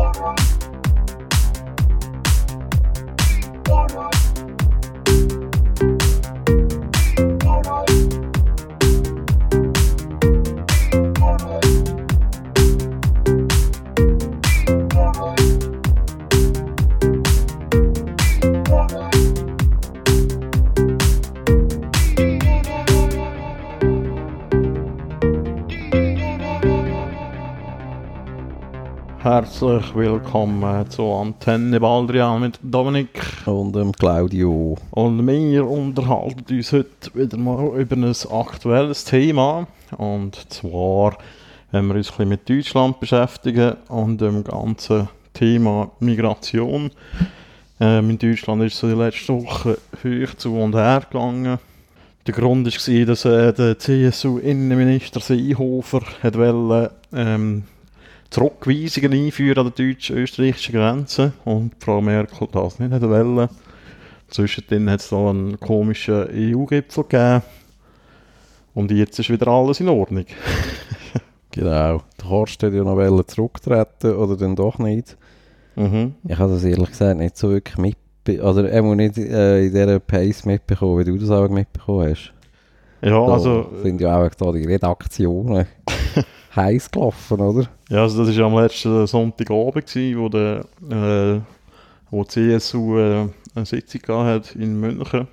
camera. Herzlich willkommen zu Antenne Baldrian mit Dominik. Und dem Claudio. Und wir unterhalten uns heute wieder mal über ein aktuelles Thema. Und zwar, wenn wir uns ein bisschen mit Deutschland beschäftigen und dem ganzen Thema Migration. Ähm, in Deutschland ist es in den letzten Wochen hoch zu und her gegangen. Der Grund war, dass äh, der CSU-Innenminister Seehofer wollte, ähm, Zurückweisungen einführen an der deutsch-österreichischen Grenze und Frau Merkel das nicht hätte wollen. Zwischendrin hat es da einen komischen EU-Gipfel gegeben und jetzt ist wieder alles in Ordnung. genau. Der Horst hätte ja noch zurücktreten oder dann doch nicht. Mhm. Ich habe das ehrlich gesagt nicht so wirklich mitbekommen, oder er muss nicht äh, in dieser Pace mitbekommen, wie du das auch mitbekommen hast. Ja, da also... sind ja auch da die Redaktionen heiß gelaufen, oder? Ja, also das war am letzten Sonntagabend, gewesen, wo, der, äh, wo die CSU äh, eine Sitzung hat in München.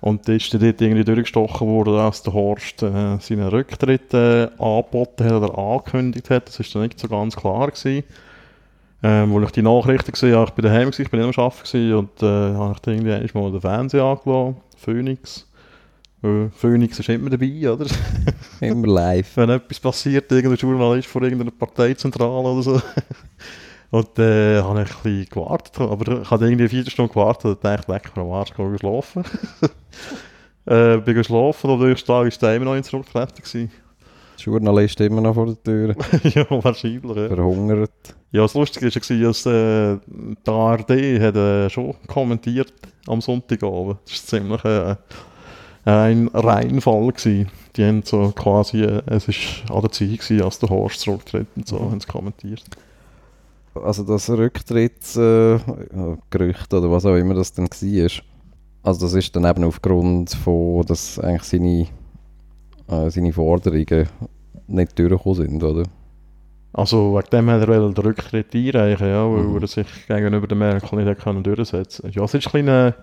Und da ist dann dort irgendwie durchgestochen worden, dass der Horst äh, seinen Rücktritt äh, angeboten hat oder angekündigt hat. Das war dann nicht so ganz klar. Gewesen. Ähm, wo ich die Nachrichten gesehen habe, ich bin daheim, gewesen, ich bin nicht am Arbeiten und äh, habe ich dann irgendwie mal den Fernseher angelassen, Phoenix. Weil Phoenix ist immer dabei, oder? Immer live. Wenn etwas passiert, irgendein Journalist vor irgendeiner Parteizentrale oder so. Und äh, habe ich ein bisschen gewartet, aber ich habe irgendwie vier Stunden gewartet und dachte, lecker, am Arsch, gehe schlafen. äh, bin geschlafen und am nächsten Tag war der immer noch in Zurückklettern. Der Journalist immer noch vor der Tür. ja, wahrscheinlich. Ja. Verhungert. Ja, das Lustige war, dass äh, die ARD hat, äh, schon kommentiert am Sonntagabend. Das ist ziemlich... Äh, ein Reinfall gewesen. Die haben so quasi, äh, es war an der Zeit gewesen, als der Horst zurücktritt und so, haben sie kommentiert. Also das Rücktrittsgerücht äh, oder was auch immer das dann war, also das ist dann eben aufgrund von, dass eigentlich seine, äh, seine Forderungen nicht durchgekommen sind, oder? Also wegen dem hat er den Rücktritt einreichen, ja, weil mhm. er sich gegenüber der Merkel nicht durchsetzen konnte. Ja, es ist ein bisschen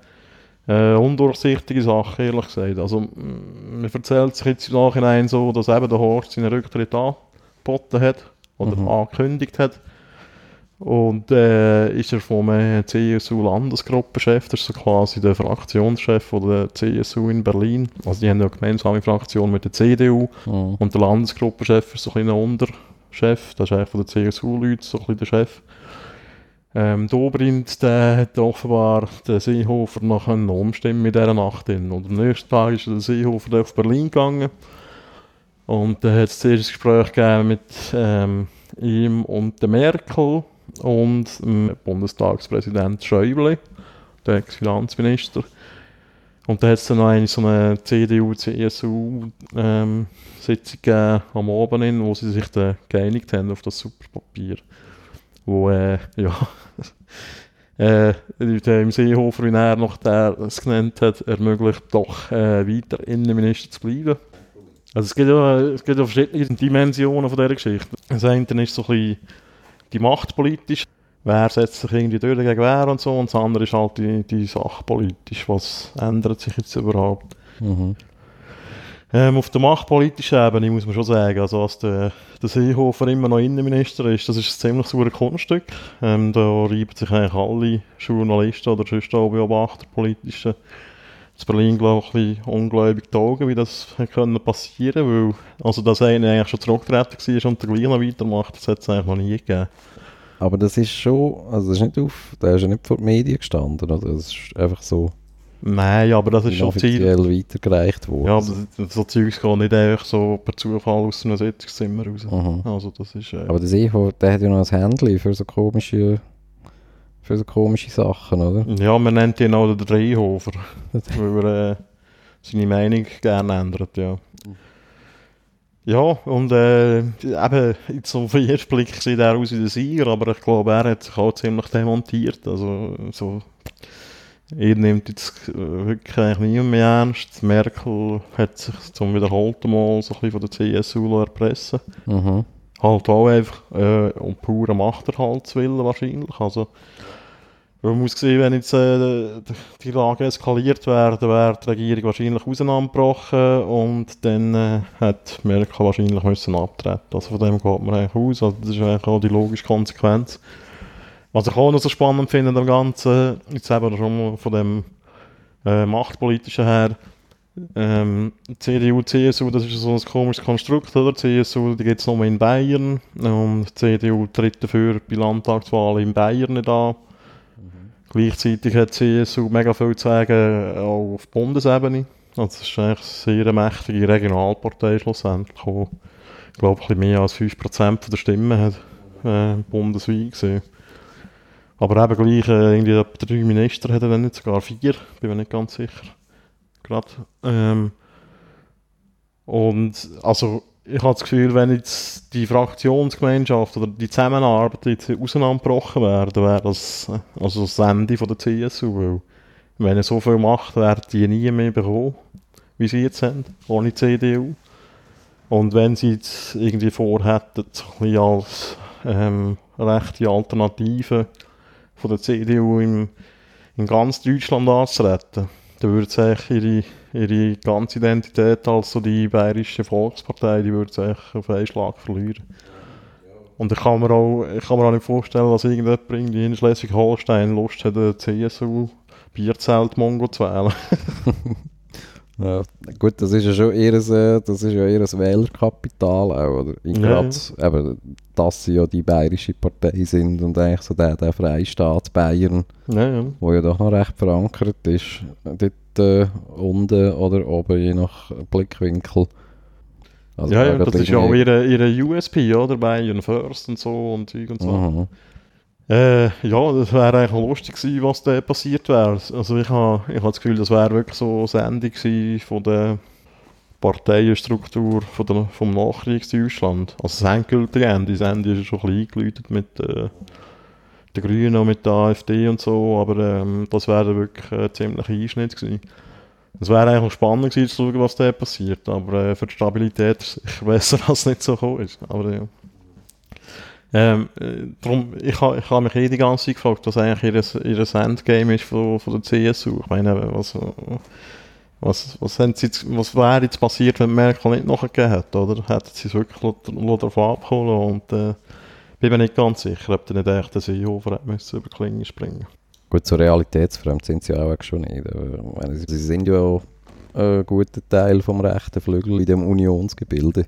äh, undurchsichtige Sache, ehrlich gesagt. Also, man erzählt sich jetzt im Nachhinein so, dass eben der Horst seinen Rücktritt angeboten hat oder mhm. angekündigt hat. Und äh, ist er vom äh, CSU-Landesgruppenchef, das ist so quasi der Fraktionschef von der CSU in Berlin. Also die haben ja eine gemeinsame Fraktion mit der CDU. Mhm. Und der Landesgruppenchef ist so ein, ein Unterchef, der ist eigentlich von der CSU-Leute so ein bisschen der Chef. Ähm, Dobrindt der hat offenbar den Seehofer noch umstimmen mit dieser Nacht. Und am nächsten Tag ist der Seehofer auf Berlin gegangen. Und dann hat es zuerst ein Gespräch gegeben mit ähm, ihm und der Merkel und dem Bundestagspräsident Schäuble, der Ex-Finanzminister. Und dann hat es dann noch eine, so eine CDU-CSU-Sitzung ähm, am Abend, wo sie sich dann geeinigt haben auf das Superpapier wo äh, ja, äh, im Seehofer, wie er noch der es genannt hat, ermöglicht doch äh, weiter Innenminister zu bleiben. Also es gibt ja, es gibt ja verschiedene Dimensionen von dieser Geschichte. Das eine ist so ein bisschen die machtpolitisch, wer setzt sich irgendwie durch gegen wer und so, und das andere ist halt die, die sachpolitisch, was ändert sich jetzt überhaupt. Mhm. Ähm, auf der machtpolitischen Ebene muss man schon sagen, also als der, der Seehofer immer noch Innenminister ist, das ist ein ziemlich saures Kunststück. Ähm, da reiben sich eigentlich alle Journalisten oder sonst auch Beobachter politischen in Berlin, glaube ich, ein bisschen ungläubig die Augen, wie das können passieren weil, also dass einer eigentlich schon zurückgetreten war und der gleich noch weitermacht, das hat es eigentlich noch nie gegeben. Aber das ist schon, also das ist nicht auf, der ist ja nicht vor den Medien gestanden, oder? Das ist einfach so Nein, aber das ist schon Ziel. weitergereicht worden. Ja, aber so Zeugs geht nicht einfach so per Zufall aus einem Sitzungszimmer raus. Mhm. Also das ist, äh, aber der Seehofer, der hat ja noch ein Handy für so komische für so komische Sachen, oder? Ja, man nennt ihn auch den Drehhofer, weil er äh, seine Meinung gerne ändert, ja. Ja, und äh, eben, jetzt auf den ersten Blick sieht er aus wie der Sieger, aber ich glaube, er hat sich auch ziemlich demontiert. Also, so, er nimmt jetzt äh, wirklich eigentlich niemand mehr ernst. Merkel hat sich zum wiederholten Mal so ein bisschen von der CSU erpressen Mhm. Halt auch einfach äh, um puren Machterhaltswillen wahrscheinlich. Also, man muss sehen, wenn jetzt äh, die Lage eskaliert wäre, dann wäre die Regierung wahrscheinlich auseinandergebrochen und dann äh, hat Merkel wahrscheinlich müssen abtreten. Also von dem geht man eigentlich aus. Also das ist eigentlich auch die logische Konsequenz. Was ich auch noch so spannend finde am Ganzen, jetzt eben schon mal von dem äh, Machtpolitischen her, ähm, CDU, CSU, das ist so ein komisches Konstrukt, oder? CSU, die gibt es nur in Bayern und CDU tritt dafür bei Landtagswahlen in Bayern nicht an. Gleichzeitig hat CSU mega viel zu sagen, auch auf Bundesebene. Also es ist eigentlich eine sehr mächtige Regionalpartei schlussendlich, die, glaube ich, ein bisschen mehr als 5% der Stimmen hat äh, bundesweit gesehen. Aber eben gleich, äh, irgendwie drei Minister hat er dann nicht, sogar vier, bin mir nicht ganz sicher. Gerade. Ähm, und also ich habe das Gefühl, wenn jetzt die Fraktionsgemeinschaft oder die Zusammenarbeit jetzt auseinandergebrochen wäre, dann wäre das äh, also das Ende von der CSU. Weil wenn er so viel macht, werden die nie mehr bekommen, wie sie jetzt haben, ohne CDU. Und wenn sie jetzt irgendwie vorhätten, so als ähm, rechte Alternative von der CDU im, in ganz Deutschland anzutreten, dann würde sie ihre, ihre ganze Identität als so die bayerische Volkspartei, die würde auf einen Schlag verlieren. Und ich kann mir auch, ich kann mir auch nicht vorstellen, dass irgendjemand in Schleswig-Holstein Lust hat, CSU Bierzelt Mongo zu wählen. Ja, gut, das ist ja schon äh, das ist ja eher ein Wählerkapital auch, oder? Ich Ja, Gerade, eben, dass sie ja die bayerische Partei sind und eigentlich so der, der Freistaat Bayern, ja, ja. wo ja doch noch recht verankert ist, dort äh, unten oder oben, je nach Blickwinkel. Also ja, ja, das ist ja auch ihre, ihre USP, oder? Bayern First und so und Zeug und so. Mhm. Äh, ja, das wäre eigentlich lustig gewesen, was da passiert wäre. Also ich habe ich hab das Gefühl, das wäre wirklich so eine Sendung von der Parteienstruktur von der, vom Nachkriegsdeutschland. Also das endgültige Ende. Das Ende ist schon ein bisschen eingeläutet mit äh, den Grünen und mit der AfD und so, aber ähm, das wäre wirklich ein ziemlicher Einschnitt gewesen. Es wäre eigentlich spannend gewesen zu schauen, was da passiert, aber äh, für die Stabilität ist es sicher besser, dass es nicht so gekommen ist. Aber ja. Ähm, äh, drum, ich habe ich ha mich eh die ganze Zeit gefragt, was eigentlich ihr, ihr Endgame ist von, der CSU. Ich meine, was, was, was, haben sie was wäre jetzt passiert, wenn Merkel nicht nachgegeben hätte, oder? Hätten sie es wirklich davon abgeholt und äh, bin mir nicht ganz sicher, ob der nicht echt der Seehofer müssen über Klinge springen Gut, so realitätsfremd sind sie auch schon nicht. ich meine, Sie sind ja auch ein guter Teil vom rechten Flügel in dem Unionsgebilde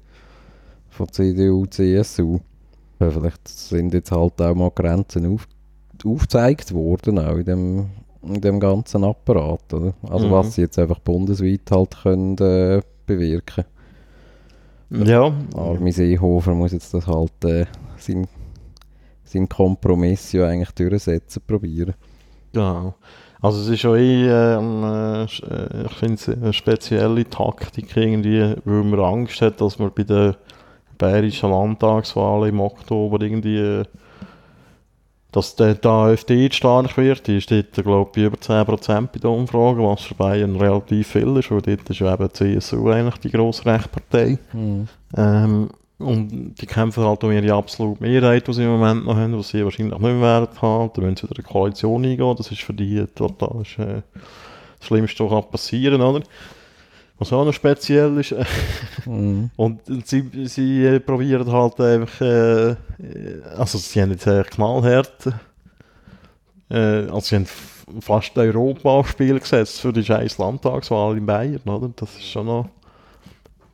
von CDU, CSU. Ja, Vielleicht sind jetzt halt auch mal Grenzen auf, aufgezeigt worden, auch in dem, in dem ganzen Apparat. Oder? Also Mhm. was sie jetzt einfach bundesweit halt können äh, bewirken. Ja, Armin Seehofer muss jetzt das halt äh, sein, sein Kompromiss ja eigentlich durchsetzen probieren. Genau. Also es ist schon eh, ähm, äh, äh, ich finde eine spezielle Taktik irgendwie, weil man Angst hat, dass man bei der bayerischen Landtagswahl im Oktober irgendwie, äh, dass der, der AfD stark wird. Die steht, glaube ich, über 10% bei der Umfrage, was für Bayern relativ viel ist, weil dort ist ja eben die CSU eigentlich die grosse Rechtpartei. Ähm, und die kämpfen halt um ihre absolute Mehrheit, die sie im Moment noch haben, die sie wahrscheinlich nicht mehr werden haben. Dann müssen sie wieder eine Koalition eingehen. Das ist für die total ist, äh, das Schlimmste, was kann passieren oder? Was auch noch speziell ist. Äh, Mhm. und sie, sie äh, probieren halt einfach, äh, äh, also sie haben jetzt eigentlich knallhart, äh, also sie haben fast Europa aufs Spiel gesetzt für die scheiß Landtagswahl in Bayern, oder? Das ist schon noch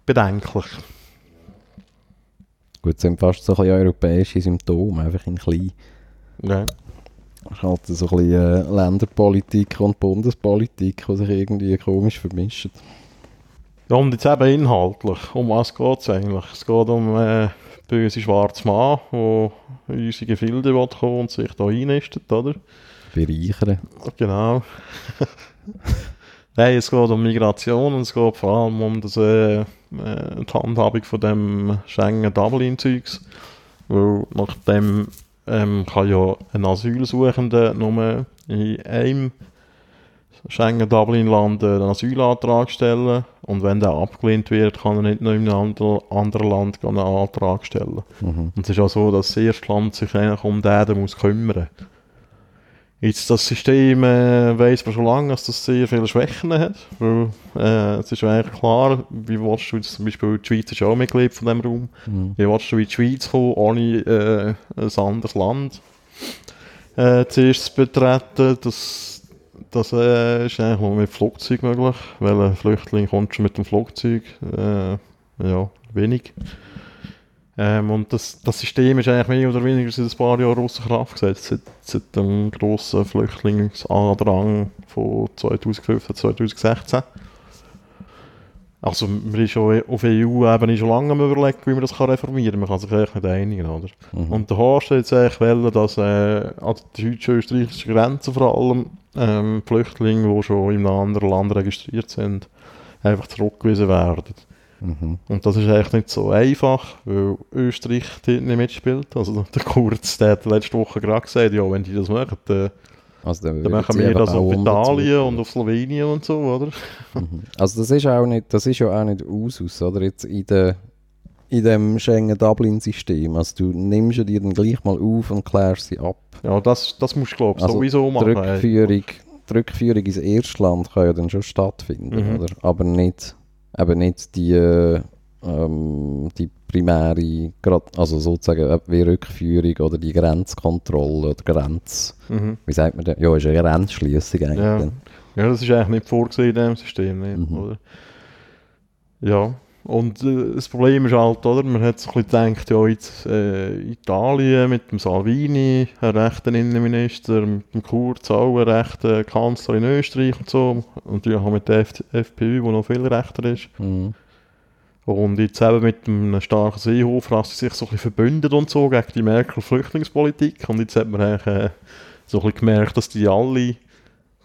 bedenklich. Gut, es sind fast so ein europäische Symptome, einfach in klein. Ja. Es ist halt so ein bisschen äh, Länderpolitik und Bundespolitik, die sich irgendwie komisch vermischen. Ja, und jetzt eben inhaltlich, um was geht es eigentlich? Es geht um äh, böse schwarze Mann, der in unsere Gefilde will kommen und sich da einnistet, oder? Bereichern. Genau. Nein, es geht um Migration und es geht vor allem um das, äh, äh, die Handhabung von dem Schengen-Dublin-Zeugs. Weil nach dem ähm, kann ja ein Asylsuchender nur in einem Schengen-Dublin-Land einen Asylantrag stellen und wenn der abgelehnt wird, kann er nicht noch in einem anderen Land einen Antrag stellen. Mhm. Und es ist auch so, dass das erste Land sich eigentlich um den muss kümmern Jetzt das System äh, weiss man schon lange, dass das sehr viele Schwächen hat, weil äh, es ist eigentlich klar, wie willst du jetzt zum Beispiel, die Schweiz ist auch Mitglied von diesem Raum, Mhm. wie willst du in die Schweiz kommen, ohne äh, ein anderes Land äh, zuerst zu betreten, das, das äh, ist eigentlich nur mit Flugzeug möglich, weil ein Flüchtling kommt schon mit dem Flugzeug, äh, ja, wenig. Ähm, und das, das System ist eigentlich mehr oder weniger seit ein paar Jahren außer Kraft gesetzt, seit, seit dem grossen Flüchtlingsandrang von 2015, 2016. Also man ist schon auf EU-Ebene schon lange am überlegen, wie man das kann reformieren kann. Man kann sich eigentlich nicht einigen, oder? Mhm. Und der Horst hat jetzt eigentlich wollen, dass äh, an der deutsch-österreichischen Grenze vor allem ähm, Flüchtlinge, die schon in einem anderen Land registriert sind, einfach zurückgewiesen werden. Mhm. Und das ist eigentlich nicht so einfach, weil Österreich dort nicht mitspielt. Also der Kurz, der hat letzte Woche gerade gesagt, ja, wenn die das machen, dann, Also, dann dann machen wir das auf Italien und auf Slowenien und so, oder? Mhm. Also das ist auch nicht, das ist ja auch nicht Usus, oder? Jetzt in der in dem Schengen-Dublin-System. Also du nimmst ja die dann gleich mal auf und klärst sie ab. Ja, das, das musst du, glaube ich, Also sowieso Die machen. Rückführung, die Rückführung ins Erstland kann ja dann schon stattfinden, Mhm. oder? Aber nicht, eben nicht die, äh, ähm, die primäre, also sozusagen wie Rückführung oder die Grenzkontrolle oder Grenz, Mhm. wie sagt man denn? Ja, ist eine Grenzschliessung eigentlich. Ja. Ja, das ist eigentlich nicht vorgesehen in diesem System, nicht, Mhm. oder? Ja, und äh, das Problem ist halt, oder, man hat sich ein bisschen gedacht, ja, jetzt äh, Italien mit dem Salvini, ein rechter Innenminister, mit dem Kurz auch ein rechter Kanzler in Österreich und so, und ja, auch mit der F FPÖ, wo noch viel rechter ist. Mhm. Und jetzt eben mit einem starken Seehofer, dass sie sich so ein bisschen verbündet und so gegen die Merkel-Flüchtlingspolitik. Und jetzt hat man eigentlich äh, so ein bisschen gemerkt, dass die alle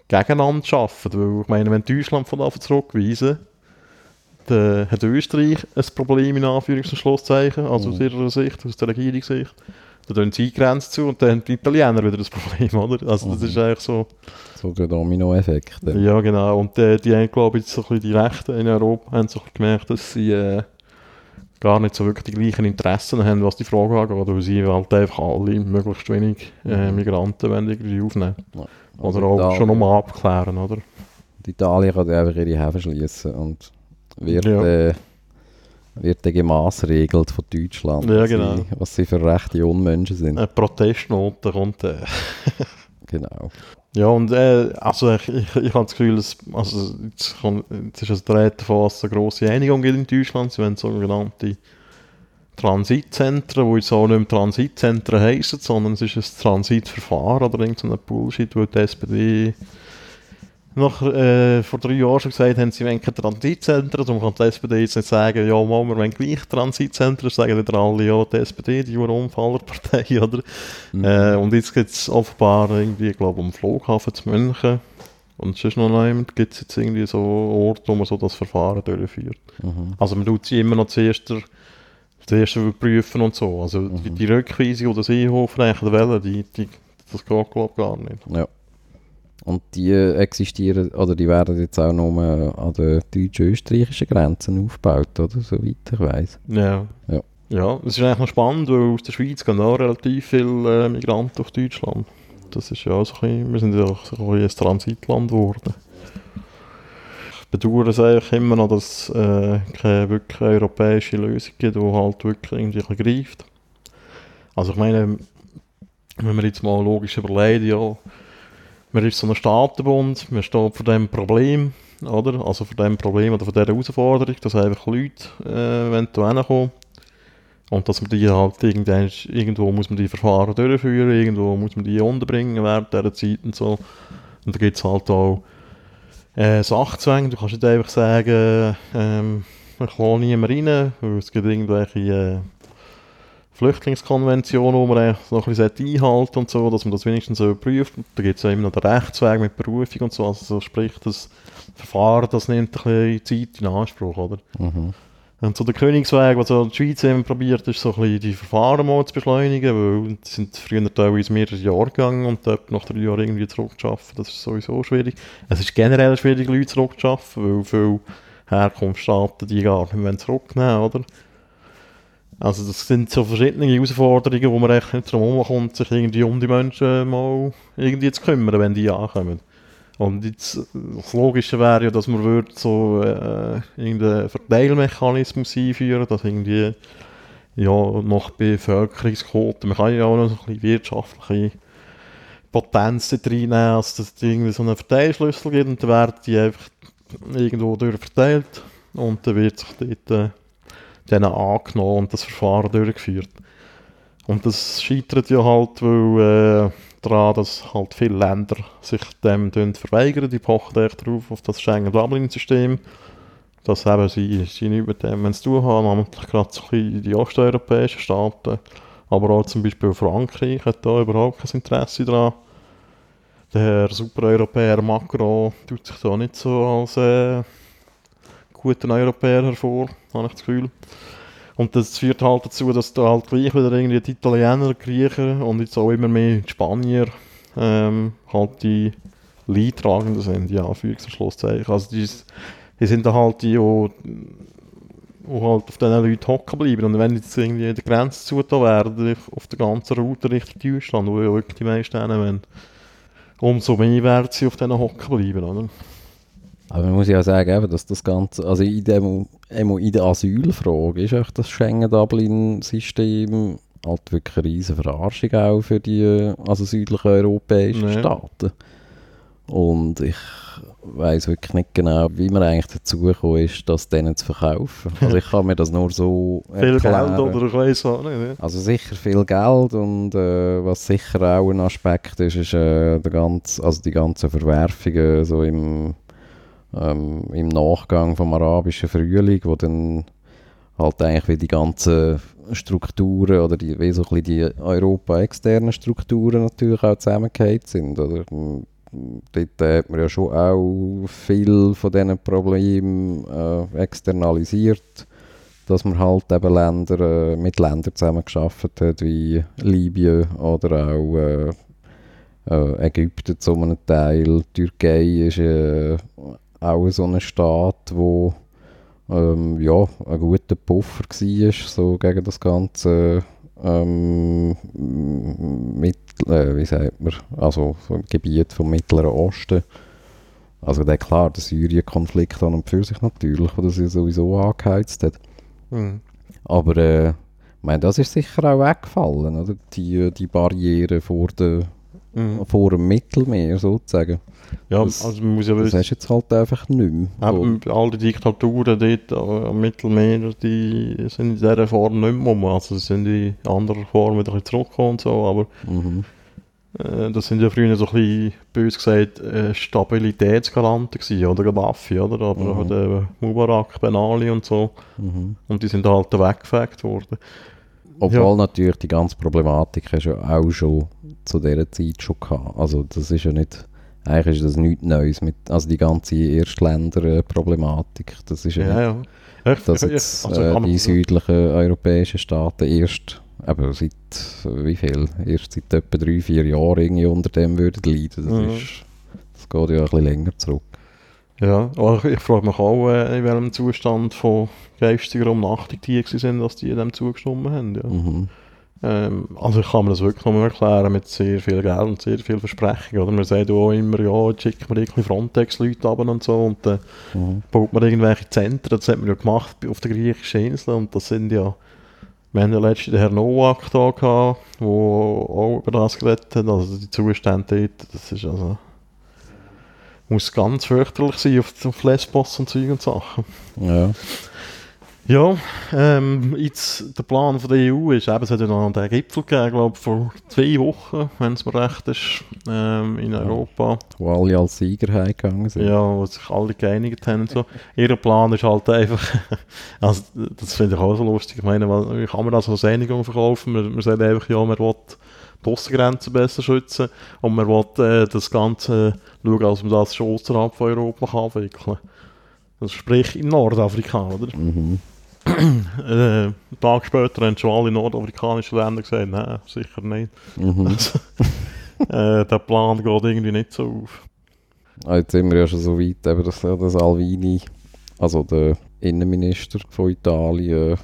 gegeneinander arbeiten. Weil ich meine, wenn Deutschland von Anfang zurückweisen, dann hat Österreich ein Problem in Anführungs- und Schlusszeichen, also aus Mhm. ihrer Sicht, aus der Regierungssicht. Dann tun sie die Grenze zu und dann haben die Italiener wieder das Problem, oder? Also das Mhm. ist eigentlich so... So der Dominoeffekt. Ja, genau. Und äh, die haben, glaube ich, so ein bisschen die Rechten in Europa haben so ein gemerkt, dass sie äh, gar nicht so wirklich die gleichen Interessen haben, was die Frage angeht, weil sie halt einfach alle möglichst wenig äh, Mhm. Migranten wollen irgendwie aufnehmen. Also Oder auch Italien- schon nochmal abklären, oder? Die Italien kann einfach ihre Häfen schließen und wird, Ja. äh, wird gemaßregelt von Deutschland, Ja, was, genau. sie, was sie für rechte Unmenschen sind. Eine Protestnote kommt. Äh. Genau. Ja, und äh, also ich, ich, ich habe das Gefühl, dass, also jetzt, kann, jetzt ist es die Rede davon, dass es eine grosse Einigung gibt in Deutschland. Sie wollen sogenannte Transitzentren, die jetzt auch nicht mehr Transitzentren heissen, sondern es ist ein Transitverfahren oder irgend so ein Bullshit, wo die SPD nach, äh, vor drei Jahren schon gesagt haben, sie wollen keine Transitzentren, darum kann die SPD jetzt nicht sagen, ja, wir wollen gleich Transitzentren, sagen wieder alle, ja, die SPD, die Unfallerpartei, oder? Mhm. Äh, und jetzt gibt es offenbar irgendwie, ich glaube, am Flughafen zu München und sonst noch jemand gibt es jetzt irgendwie so Orte, wo man so das Verfahren durchführt. Mhm. Also man tut sie immer noch zuerst, zuerst überprüfen und so. Also die, Mhm. die Rückweisung oder eigentlich Welle, die, die, das geht glaube ich gar nicht. Ja. Und die existieren, oder die werden jetzt auch nur an den deutsch-österreichischen Grenzen aufgebaut, oder? Soweit ich weiss. Ja. Ja. Ja, es ist eigentlich noch spannend, weil aus der Schweiz gehen auch relativ viele äh, Migranten auf Deutschland. Das ist ja so ein bisschen, wir sind ja auch so ein, ein Transitland geworden. Ich bedauere es eigentlich immer noch, dass es äh, keine wirklich europäische Lösung gibt, die halt wirklich irgendwie ein greift. Also ich meine, wenn man jetzt mal logisch überlegt, ja, man ist so ein Staatenbund, man steht vor dem Problem, oder? Also vor dem Problem oder vor dieser Herausforderung, dass einfach Leute äh, wollen da und dass man die halt irgendwo muss man die Verfahren durchführen, irgendwo muss man die unterbringen während dieser Zeit und so. Und da gibt es halt auch äh, Sachzwänge, du kannst nicht einfach sagen, ähm, ich lasse niemand rein, weil es gibt irgendwelche äh, Flüchtlingskonvention, die man eigentlich noch ein bisschen einhalten und so, dass man das wenigstens überprüft. Da gibt es ja immer noch den Rechtsweg mit Berufung und so, also so sprich, das Verfahren, das nimmt ein bisschen Zeit in Anspruch, oder? Mhm. Und so der Königsweg, was so die Schweiz eben probiert, ist so ein bisschen die Verfahren mal zu beschleunigen, weil die sind früher teilweise mehrere Jahre gegangen und dort nach drei Jahren irgendwie zurückzuschaffen, das ist sowieso schwierig. Es ist generell schwierig, Leute zurückzuschaffen, weil viele Herkunftsstaaten die gar nicht mehr zurücknehmen, oder? Also das sind so verschiedene Herausforderungen, wo man echt nicht drum herumkommt, sich irgendwie um die Menschen mal irgendwie zu kümmern, wenn die ankommen. Und jetzt, das Logische wäre ja, dass man würde so äh, irgendeinen Verteilmechanismus einführen, dass irgendwie ja, nach Bevölkerungsquoten, man kann ja auch noch so ein bisschen wirtschaftliche Potenzen reinnehmen, dass es irgendwie so einen Verteilschlüssel gibt und dann werden die einfach irgendwo durch verteilt und dann wird sich dort äh, denen angenommen und das Verfahren durchgeführt. Und das scheitert ja halt, weil äh, daran, dass halt viele Länder sich dem verweigern. Die pochen echt drauf auf das Schengen-Dublin-System. Dass eben sie, sie nichts mit dem zu tun haben, namentlich gerade so die osteuropäischen Staaten. Aber auch zum Beispiel Frankreich hat da überhaupt kein Interesse daran. Der Super-Europäer Macron tut sich da nicht so als äh, guter Europäer hervor, habe ich das Gefühl. Und das führt halt dazu, dass da halt gleich wieder irgendwie die Italiener, Griechen und jetzt auch immer mehr die Spanier ähm, halt die Leidtragenden sind, ja, Anführungs- und Schlusszeichen. Also die, die sind da halt die, die, halt auf diesen Leuten hocken bleiben. Und wenn jetzt irgendwie die Grenze zugetan werden, auf der ganzen Route Richtung Deutschland, wo ja wirklich die meisten wollen, umso mehr werden sie auf diesen hocken bleiben, oder? Aber man muss ja sagen, eben, dass das Ganze, also in, dem, in der Asylfrage ist auch das Schengen-Dublin-System halt wirklich eine riesige Verarschung auch für die also südlichen europäischen Nee. Staaten. Und ich weiß wirklich nicht genau, wie man eigentlich dazu gekommen ist, das denen zu verkaufen. Also ich kann mir das nur so Viel erklären. Geld oder ich weiß auch nicht. Ja. Also sicher viel Geld und äh, was sicher auch ein Aspekt ist, ist äh, der ganz, also die ganzen Verwerfungen so im, ähm, im Nachgang vom arabischen Frühling, wo dann halt eigentlich wie die ganzen Strukturen oder die, wie so ein bisschen die Europa-externen Strukturen natürlich auch zusammengehängt sind. Oder? Dort hat man ja schon auch viel von diesen Problemen äh, externalisiert dass man halt eben Länder, äh, mit Ländern zusammengearbeitet hat, wie Libyen oder auch äh, äh, Ägypten zu einem Teil. Türkei ist äh, auch so ein Staat, wo ähm, ja, ein guter Puffer war, so gegen das ganze ähm, mit, äh, wie sagt man, also vom Gebiet vom Mittleren Osten. Also der, klar, der Syrien-Konflikt an und für sich natürlich, das ja sowieso angeheizt hat. Mhm. Aber äh, ich meine, das ist sicher auch weggefallen, oder? Die, die Barriere vor, der, Mhm. vor dem Mittelmeer sozusagen. Ja, Das- also man muss ja Das hast jetzt halt einfach nicht mehr. Eben, all die Diktaturen dort äh, am Mittelmeer, die sind in dieser Form nicht mehr rum. Also sie sind in anderer Form wieder zurückgekommen und so, aber Mhm. äh, das sind ja früher so ein bisschen, bös gesagt, äh, Stabilitätsgaranten gewesen, oder Gaddafi, oder? Aber Mhm. der Mubarak, Ben Ali und so, Mhm. und die sind halt weggefegt worden. Obwohl natürlich die ganze Problematik ja auch schon zu dieser Zeit schon gehabt. Also das ist ja nicht, eigentlich ist das nichts Neues mit, also die ganze Erstländer-Problematik, das ist ja, Ja, ja. Dass jetzt also äh, die südlichen europäischen Staaten erst, eben seit, wie viel, erst seit etwa drei, vier Jahren irgendwie unter dem würden leiden. Das, Mhm. ist, das geht ja ein bisschen länger zurück. Ja, aber ich, frage mich auch, äh, in welchem Zustand von geistiger Umnachtung die sind, dass die dem zugestimmt haben. Ja. Mhm. Ähm, also ich kann mir das wirklich noch mal erklären mit sehr viel Geld und sehr viel Versprechen. Oder man sagt auch immer, ja, jetzt schickt man irgendwie Frontex-Leute ab und so und dann Mhm. baut man irgendwelche Zentren. Das hat man ja gemacht auf der griechischen Insel und das sind ja, wir haben ja letztens den Herrn Nowak da gehabt, der auch über das geredet hat, also die Zustände dort, das ist also muss ganz fürchterlich sein auf, auf Lesbos und Zeug und Sachen. Ja. Ja, ähm, jetzt der Plan von der EU ist, eben, es hat ja noch den Gipfel gegeben, glaube vor zwei Wochen, wenn es mir recht ist, ähm, in Europa. Wo alle als Sieger heimgegangen sind. Ja, wo sich alle geeinigt haben und so. Ihr Plan ist halt einfach, also das finde ich auch so lustig, ich meine, wie kann man das als Einigung verkaufen? Man, man sagt einfach, ja, man will die Aussengrenzen besser schützen und man will äh, das Ganze schauen, als man das schon außerhalb von Europa kann abwickeln kann. Also sprich in Nordafrika, oder? Mhm. Äh, Tag später haben schon alle nordafrikanischen Länder gesagt, nein, sicher nicht. Mhm. Also, äh, der Plan geht irgendwie nicht so auf. Ah, jetzt sind wir ja schon so weit, eben, dass der Salvini, also der Innenminister von Italien,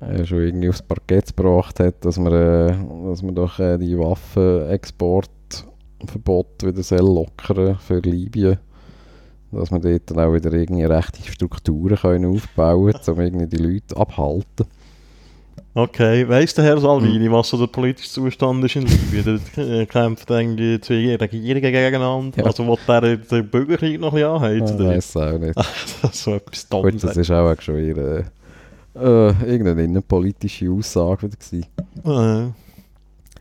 äh, schon irgendwie aufs Parkett gebracht hat, dass man, äh, dass man doch äh, die Waffenexportverbot wieder soll lockern für Libyen. Dass man dort dann auch wieder irgendwie rechte Strukturen können aufbauen können, um irgendwie die Leute abhalten. Okay, weiss der Herr Salvini, was so der politische Zustand ist in Libyen? Da äh, kämpfen irgendwie zwei Regierungen gegeneinander. Ja. Also, will der den Bürgerkrieg noch ein bisschen Ich anheizen? oder? weiß auch nicht. das ist so etwas Gut, Dummes. das ist auch schon wieder äh, irgendeine innenpolitische Aussage wieder gewesen. Äh,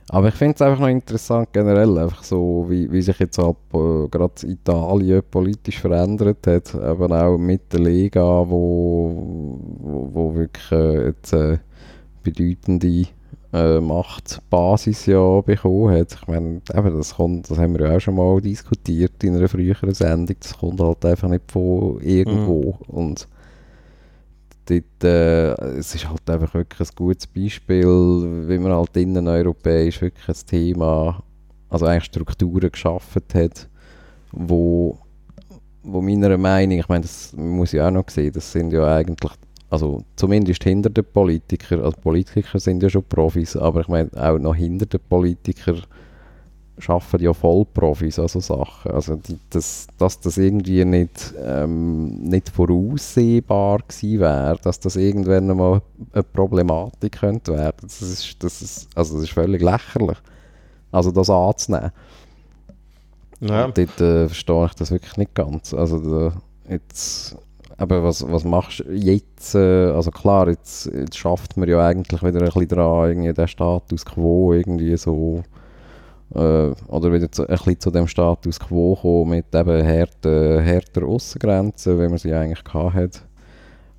Aber ich finde es einfach noch interessant generell, einfach so, wie, wie sich jetzt halt äh, gerade Italien politisch verändert hat, eben auch mit der Lega, wo, wo, wo wirklich äh, jetzt äh, bedeutende äh, Machtbasis ja bekommen hat. Ich meine, eben, das, kommt, das haben wir ja auch schon mal diskutiert in einer früheren Sendung, das kommt halt einfach nicht von irgendwo. Und dort, äh, es ist halt einfach wirklich ein gutes Beispiel, wie man halt inneneuropäisch wirklich ein Thema, also eigentlich Strukturen geschaffen hat, wo, wo meiner Meinung, ich meine, das muss ich auch noch sehen, das sind ja eigentlich, also zumindest hinter den Politikern, also Politiker sind ja schon Profis, aber ich meine auch noch hinter den Politikern schaffen ja Vollprofis an so Sachen. Also die, das, dass das irgendwie nicht, ähm, nicht voraussehbar gewesen wäre, dass das irgendwann einmal eine Problematik könnte werden, das ist, das ist, also das ist völlig lächerlich. Also das anzunehmen. ja. Und dort äh, verstehe ich das wirklich nicht ganz. Also da, jetzt, aber was, was machst du jetzt? Äh, also klar, jetzt, jetzt schafft man ja eigentlich wieder ein bisschen dran, irgendwie den Status quo irgendwie so äh, oder wieder zu, ein bisschen zu dem Status quo kommen mit eben härter, härter Aussengrenzen, wie man sie eigentlich gehabt hat.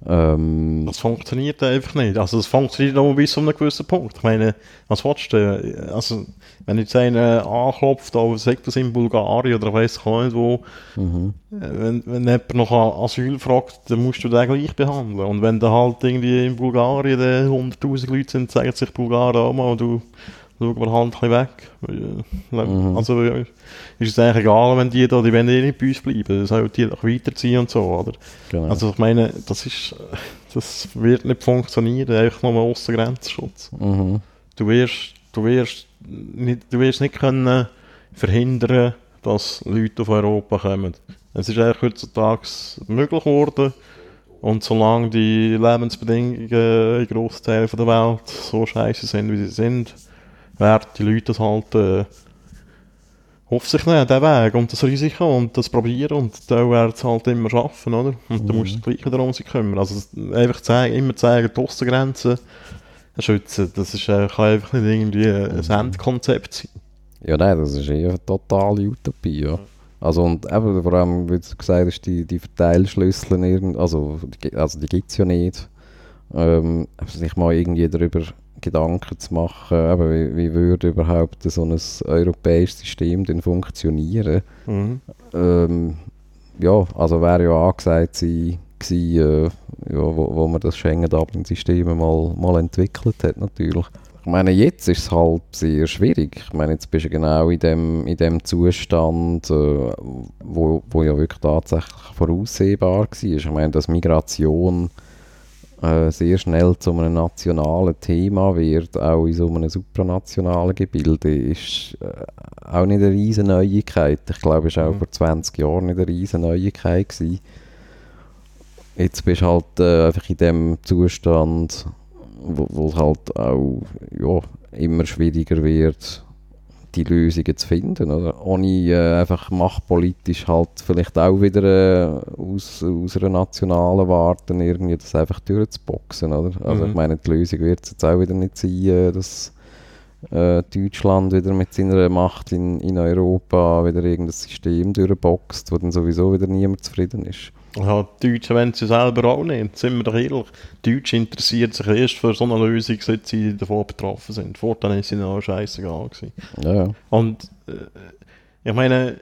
Ähm, Das funktioniert einfach nicht. Also das funktioniert nur bis zu einem gewissen Punkt. Ich meine, was willst du? Also, wenn jetzt einer anklopft, oder sagt das in Bulgarien oder weiss ich nicht wo, mhm. wenn, wenn jemand nach Asyl fragt, dann musst du den gleich behandeln. Und wenn da halt irgendwie in Bulgarien dann 100'000 Leute sind, sagen sich Bulgaren auch mal, du schauen wir halt ein weg. Äh, Mhm. Also äh, ist es eigentlich egal, wenn die da, die wollen eh nicht bei uns bleiben, sollen die doch weiterziehen und so, oder? genau. Also ich meine, das ist, das wird nicht funktionieren, einfach nur Außengrenzschutz. mhm. Du wirst, du wirst nicht, du wirst nicht können verhindern, dass Leute auf Europa kommen. Es ist eigentlich heutzutage möglich geworden und solange die Lebensbedingungen in Großteilen der Welt so scheiße sind, wie sie sind, werden die Leute das halt äh, auf sich nehmen, den Weg und das Risiko und das probieren und da werden es halt immer schaffen, oder? Und da musst du dich gleich wieder um sie kümmern. Also einfach zeigen, immer zeigen, die Aussengrenzen schützen, das ist, äh, kann einfach nicht irgendwie ein Endkonzept sein. Ja, nein, das ist eher eine totale Utopie, ja. Also und eben, vor allem, wie du gesagt hast, die, die Verteilschlüssel, irgend, also, die, also die gibt es ja nicht. Ähm, also sich mal irgendwie darüber Gedanken zu machen, eben, wie, wie würde überhaupt so ein europäisches System denn funktionieren. Mhm. Ähm, ja, also wäre ja angesagt sein, gewesen, äh, ja, wo, wo man das Schengen-Dublin-System mal, mal entwickelt hat, natürlich. Ich meine, jetzt ist es halt sehr schwierig. Ich meine, jetzt bist du genau in dem, in dem Zustand, äh, wo, wo ja wirklich tatsächlich voraussehbar war. Ich meine, dass Migration äh, sehr schnell zu einem nationalen Thema wird, auch in so einem supranationalen Gebilde, ist äh, auch nicht eine riesen Neuigkeit. Ich glaube, es war auch Mhm. vor 20 Jahren nicht eine riesen Neuigkeit. Gewesen. Jetzt bist du halt äh, einfach in dem Zustand, wo, es halt auch ja, immer schwieriger wird, gute Lösungen zu finden, oder? Ohne äh, einfach machtpolitisch halt vielleicht auch wieder äh, aus, aus einer nationalen Warte irgendwie das einfach durchzuboxen, oder? Also Mhm. ich meine, die Lösung wird es jetzt auch wieder nicht sein, äh, dass äh, Deutschland wieder mit seiner Macht in, in Europa wieder irgendein System durchboxt, wo dann sowieso wieder niemand zufrieden ist. Ja, die Deutschen wollen sie selber auch nicht, sind wir doch ehrlich. Die Deutschen interessieren sich erst für so eine Lösung, seit sie davon betroffen sind. Vorher ist ihnen auch scheißegal. Ja, ja. Und äh, ich meine,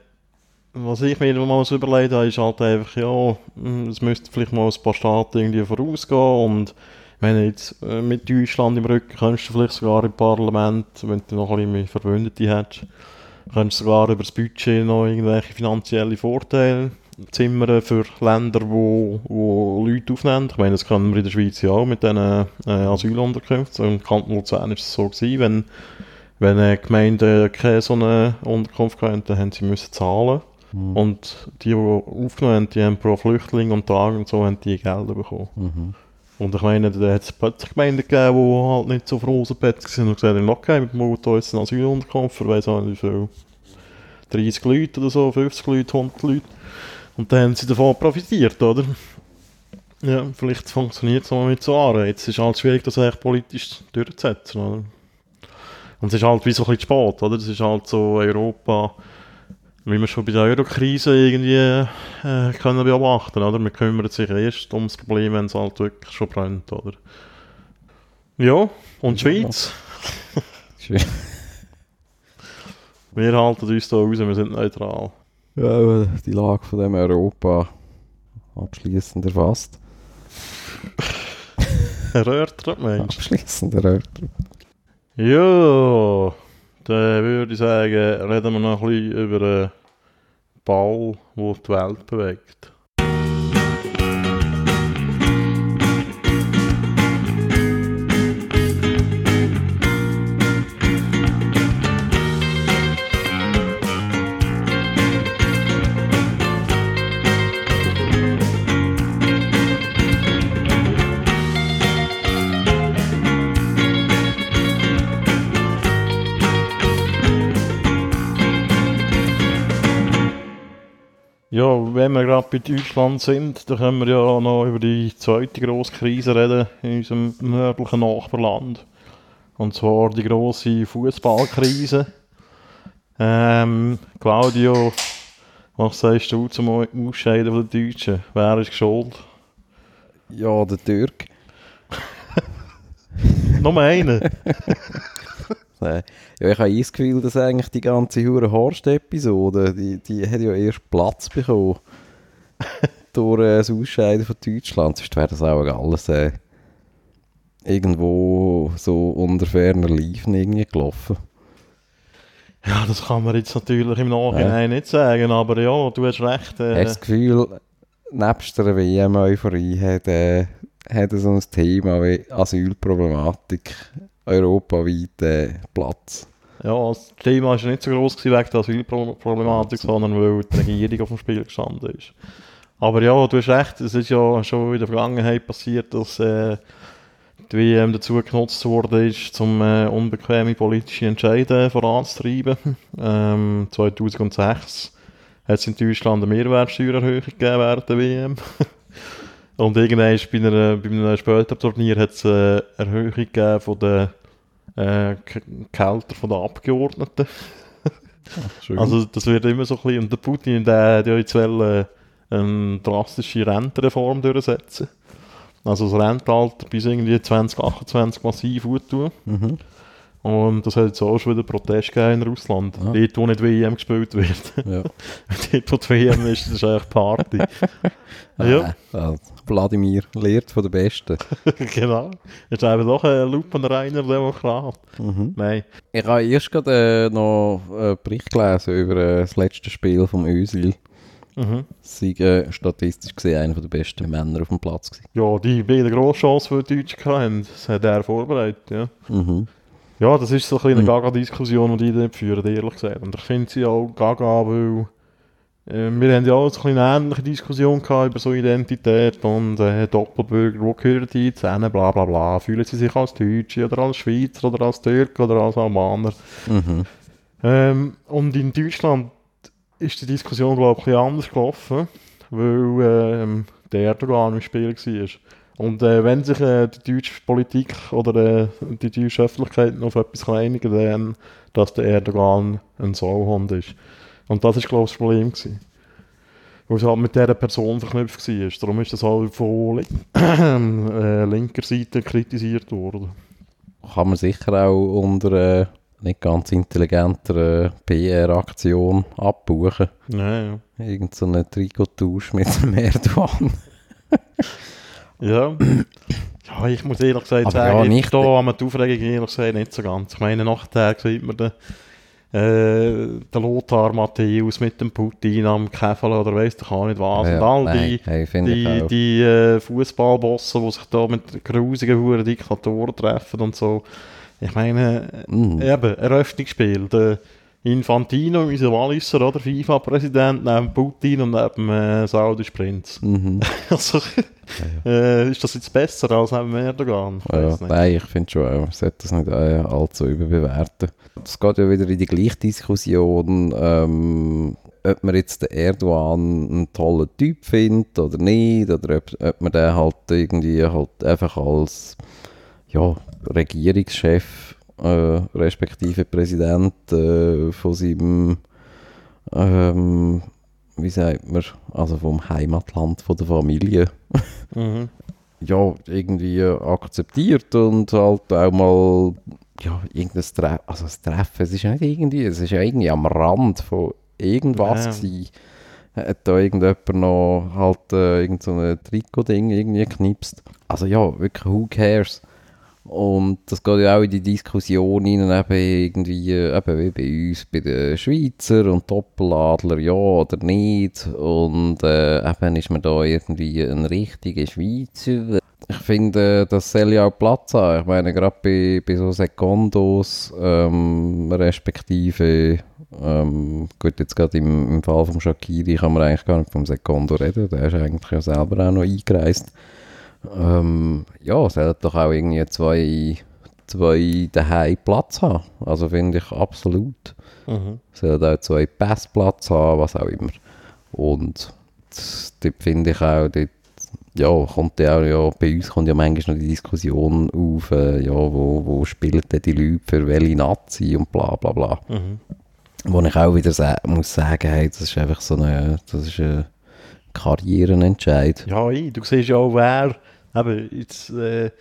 was ich mir mal so überlegt habe, ist halt einfach, ja, hm, es müsste vielleicht mal ein paar Staaten irgendwie vorausgehen und ich meine, jetzt äh, mit Deutschland im Rücken könntest du vielleicht sogar im Parlament, wenn du noch ein bisschen mehr Verbündete hättest, könntest du sogar über das Budget noch irgendwelche finanzielle Vorteile zimmern für Länder, wo, wo Leute aufnehmen. Ich meine, das können wir in der Schweiz ja auch mit diesen äh, Asylunterkünften. Im Kanton Luzern ist es so gewesen, wenn wenn eine Gemeinde keine so eine Unterkunft hatten, dann haben sie müssen zahlen. Mhm. Und die, die aufgenommen haben, die haben pro Flüchtling und Tag und so haben die Gelder bekommen. Mhm. Und ich meine, da hat es plötzlich Gemeinden gegeben, die halt nicht so froh sind und gesagt haben, okay, wir bauen da jetzt eine Asylunterkunft für weiss auch nicht wie viel. 30 Leute oder so, 50 Leute, 100 Leute. Und dann haben sie davon profitiert, oder? Ja, vielleicht funktioniert es mal mit so Anreizen. Es ist halt schwierig, das eigentlich politisch durchzusetzen, oder? Und es ist halt wie so ein bisschen spät, oder? Es ist halt so Europa, wie wir schon bei der Eurokrise irgendwie äh, können beobachten, oder? Man kümmert sich erst um das Problem, wenn es halt wirklich schon brennt, oder? Ja, und Ja. Schweiz? Schön. Wir halten uns da raus, wir sind neutral. Ja, die Lage von dem Europa abschließend erfasst. Erörtert, Mensch. Abschließend erörtert. Ja, dann würde ich sagen, reden wir noch ein bisschen über einen Ball, der die Welt bewegt. Wenn wir gerade bei Deutschland sind, dann können wir ja noch über die zweite grosse Krise reden in unserem nördlichen Nachbarland. Und zwar die grosse Fußballkrise. Ähm, Claudio, was sagst du zum Ausscheiden von den Deutschen? Wer ist schuld? Ja, der Türk. Nur einer. Äh, Ja, ich habe das Gefühl, dass eigentlich die ganze hure Horst-Episode, die, die hat ja erst Platz bekommen durch äh, das Ausscheiden von Deutschland. Sonst wäre das auch alles äh, irgendwo so unter ferner Liefen irgendwie gelaufen. ja, das kann man jetzt natürlich im Nachhinein nicht sagen, aber ja, du hast recht. Äh. Hast du das Gefühl, nebst der WM-Euphorie hat, äh, hat so ein Thema wie Asylproblematik europaweit äh, Platz? Ja, das Thema war nicht so groß wegen der Asylproblematik, sondern weil die Regierung auf dem Spiel gestanden ist. Aber ja, du hast recht, es ist ja schon in der Vergangenheit passiert, dass äh, die WM dazu genutzt ist, um äh, unbequeme politische Entscheidungen voranzutreiben. Ähm, 2006 hat es in Deutschland eine Mehrwertsteuererhöhung gegeben während der WM. Und irgendwann bei, einer, bei einem späteren Turnier hat es eine Erhöhung gegeben von den äh, K- Gehälter von den Abgeordneten. Schön. Also das wird immer so ein bisschen, und der Putin, der hat ja jetzt wollen, äh, eine drastische Rentenreform durchsetzen. Also das Rentenalter bis irgendwie 2028 massiv tun. mhm. Und das hat jetzt auch schon wieder Protest gegeben in Russland. Ah. Dort, wo nicht WM gespielt wird. ja. Dort, wo die WM ist, das ist eigentlich Party. ja, Äh, äh, Wladimir lehrt von den Besten. genau. Ist eben doch ein lupenreiner Demokrat. Mhm. Nein. Ich habe erst gerade äh, noch einen Bericht gelesen über äh, das letzte Spiel vom Özil. Mhm. Sie äh, statistisch gesehen einer der besten Männer auf dem Platz gewesen. Ja, die beiden grosse Chancen, die die Deutschen hatten, das hat er vorbereitet, ja. Mhm. Ja, das ist so ein eine Mhm. Gaga-Diskussion, die die dort führen, ehrlich gesagt. Und ich finde sie auch Gaga, weil äh, wir haben ja auch so eine ähnliche Diskussion gehabt über so Identität und äh, Doppelbürger, wo gehören die zusammen, bla bla bla. Fühlen sie sich als Deutsche oder als Schweizer oder als Türke oder als Albaner? Mhm. Ähm, und in Deutschland ist die Diskussion, glaube ich, ein bisschen anders gelaufen, weil ähm, der Erdogan im Spiel war. Und äh, wenn sich äh, die deutsche Politik oder äh, die deutsche Öffentlichkeit noch auf etwas einigen dann, dass der Erdogan ein Sauhund ist. Und das ist, glaube ich, das Problem gewesen. Weil es halt mit dieser Person verknüpft war. Darum ist das halt von lin äh, linker Seite kritisiert worden. Kann man sicher auch unter äh, nicht ganz intelligenter äh, PR-Aktion abbuchen. Ja, ja. Irgend so einen Trikottausch mit dem Erdogan. Ja. ja, ich muss ehrlich gesagt Aber sagen, ja, nicht- da haben wir die Aufregung ehrlich gesagt nicht so ganz. Ich meine, nachher sieht man den, äh, den Lothar Matthäus mit dem Putin am Käfel oder weiss ich auch nicht was. Ja, und all nein, die, hey, die, die äh, Fußballbosse, die sich da mit grusigen Huren Diktatoren treffen und so. Ich meine, Mhm. eben, Eröffnungsspiel. Der Infantino, unser Walliser, oder? FIFA-Präsident, neben Putin und neben äh, Saudis Prinz. Mhm. Also, äh, ist das jetzt besser als neben Erdogan? Ich Ja, nein, ich finde schon man sollte das nicht äh, allzu überbewerten. Es geht ja wieder in die gleiche Diskussion, ähm, ob man jetzt den Erdogan einen tollen Typ findet oder nicht, oder ob, ob man den halt irgendwie halt einfach als ja, Regierungschef äh, respektive Präsident äh, von seinem ähm, wie sagt man, also vom Heimatland von der Familie Mhm. ja, irgendwie akzeptiert und halt auch mal ja, irgendein Treffen, also das Treffen, es ist ja nicht irgendwie, es ist ja irgendwie am Rand von irgendwas Ja. gewesen. Hat da irgendjemand noch halt äh, irgend so ein Trikot-Ding irgendwie geknipst. Also ja, wirklich, who cares? Und das geht ja auch in die Diskussion rein, eben irgendwie, eben wie bei uns, bei den Schweizer und Doppeladler, ja oder nicht. Und äh, eben ist man da irgendwie ein richtiger Schweizer. Ich finde, das soll ja auch Platz haben. Ich meine, gerade bei, bei so Secondos, ähm, respektive, ähm, gut, jetzt gerade im, im Fall von Shakiri kann man eigentlich gar nicht vom Secondo reden, der ist eigentlich ja selber auch noch eingereist. Ähm, ja, es sollten doch auch irgendwie zwei, zwei daheim Platz haben. Also finde ich absolut. Mhm. Es sollten auch zwei Pässe Platz haben, was auch immer. Und dort finde ich auch, dort, ja, kommt ja auch, ja, bei uns kommt ja manchmal noch die Diskussion auf, äh, ja, wo, wo spielen denn die Leute für welche Nazi und bla bla bla. Mhm. Wo ich auch wieder sa muss sagen, hey, das ist einfach so eine, das ist ein Karrierenentscheid. Ja, ich, du siehst ja auch, wer, eben, jetzt, äh,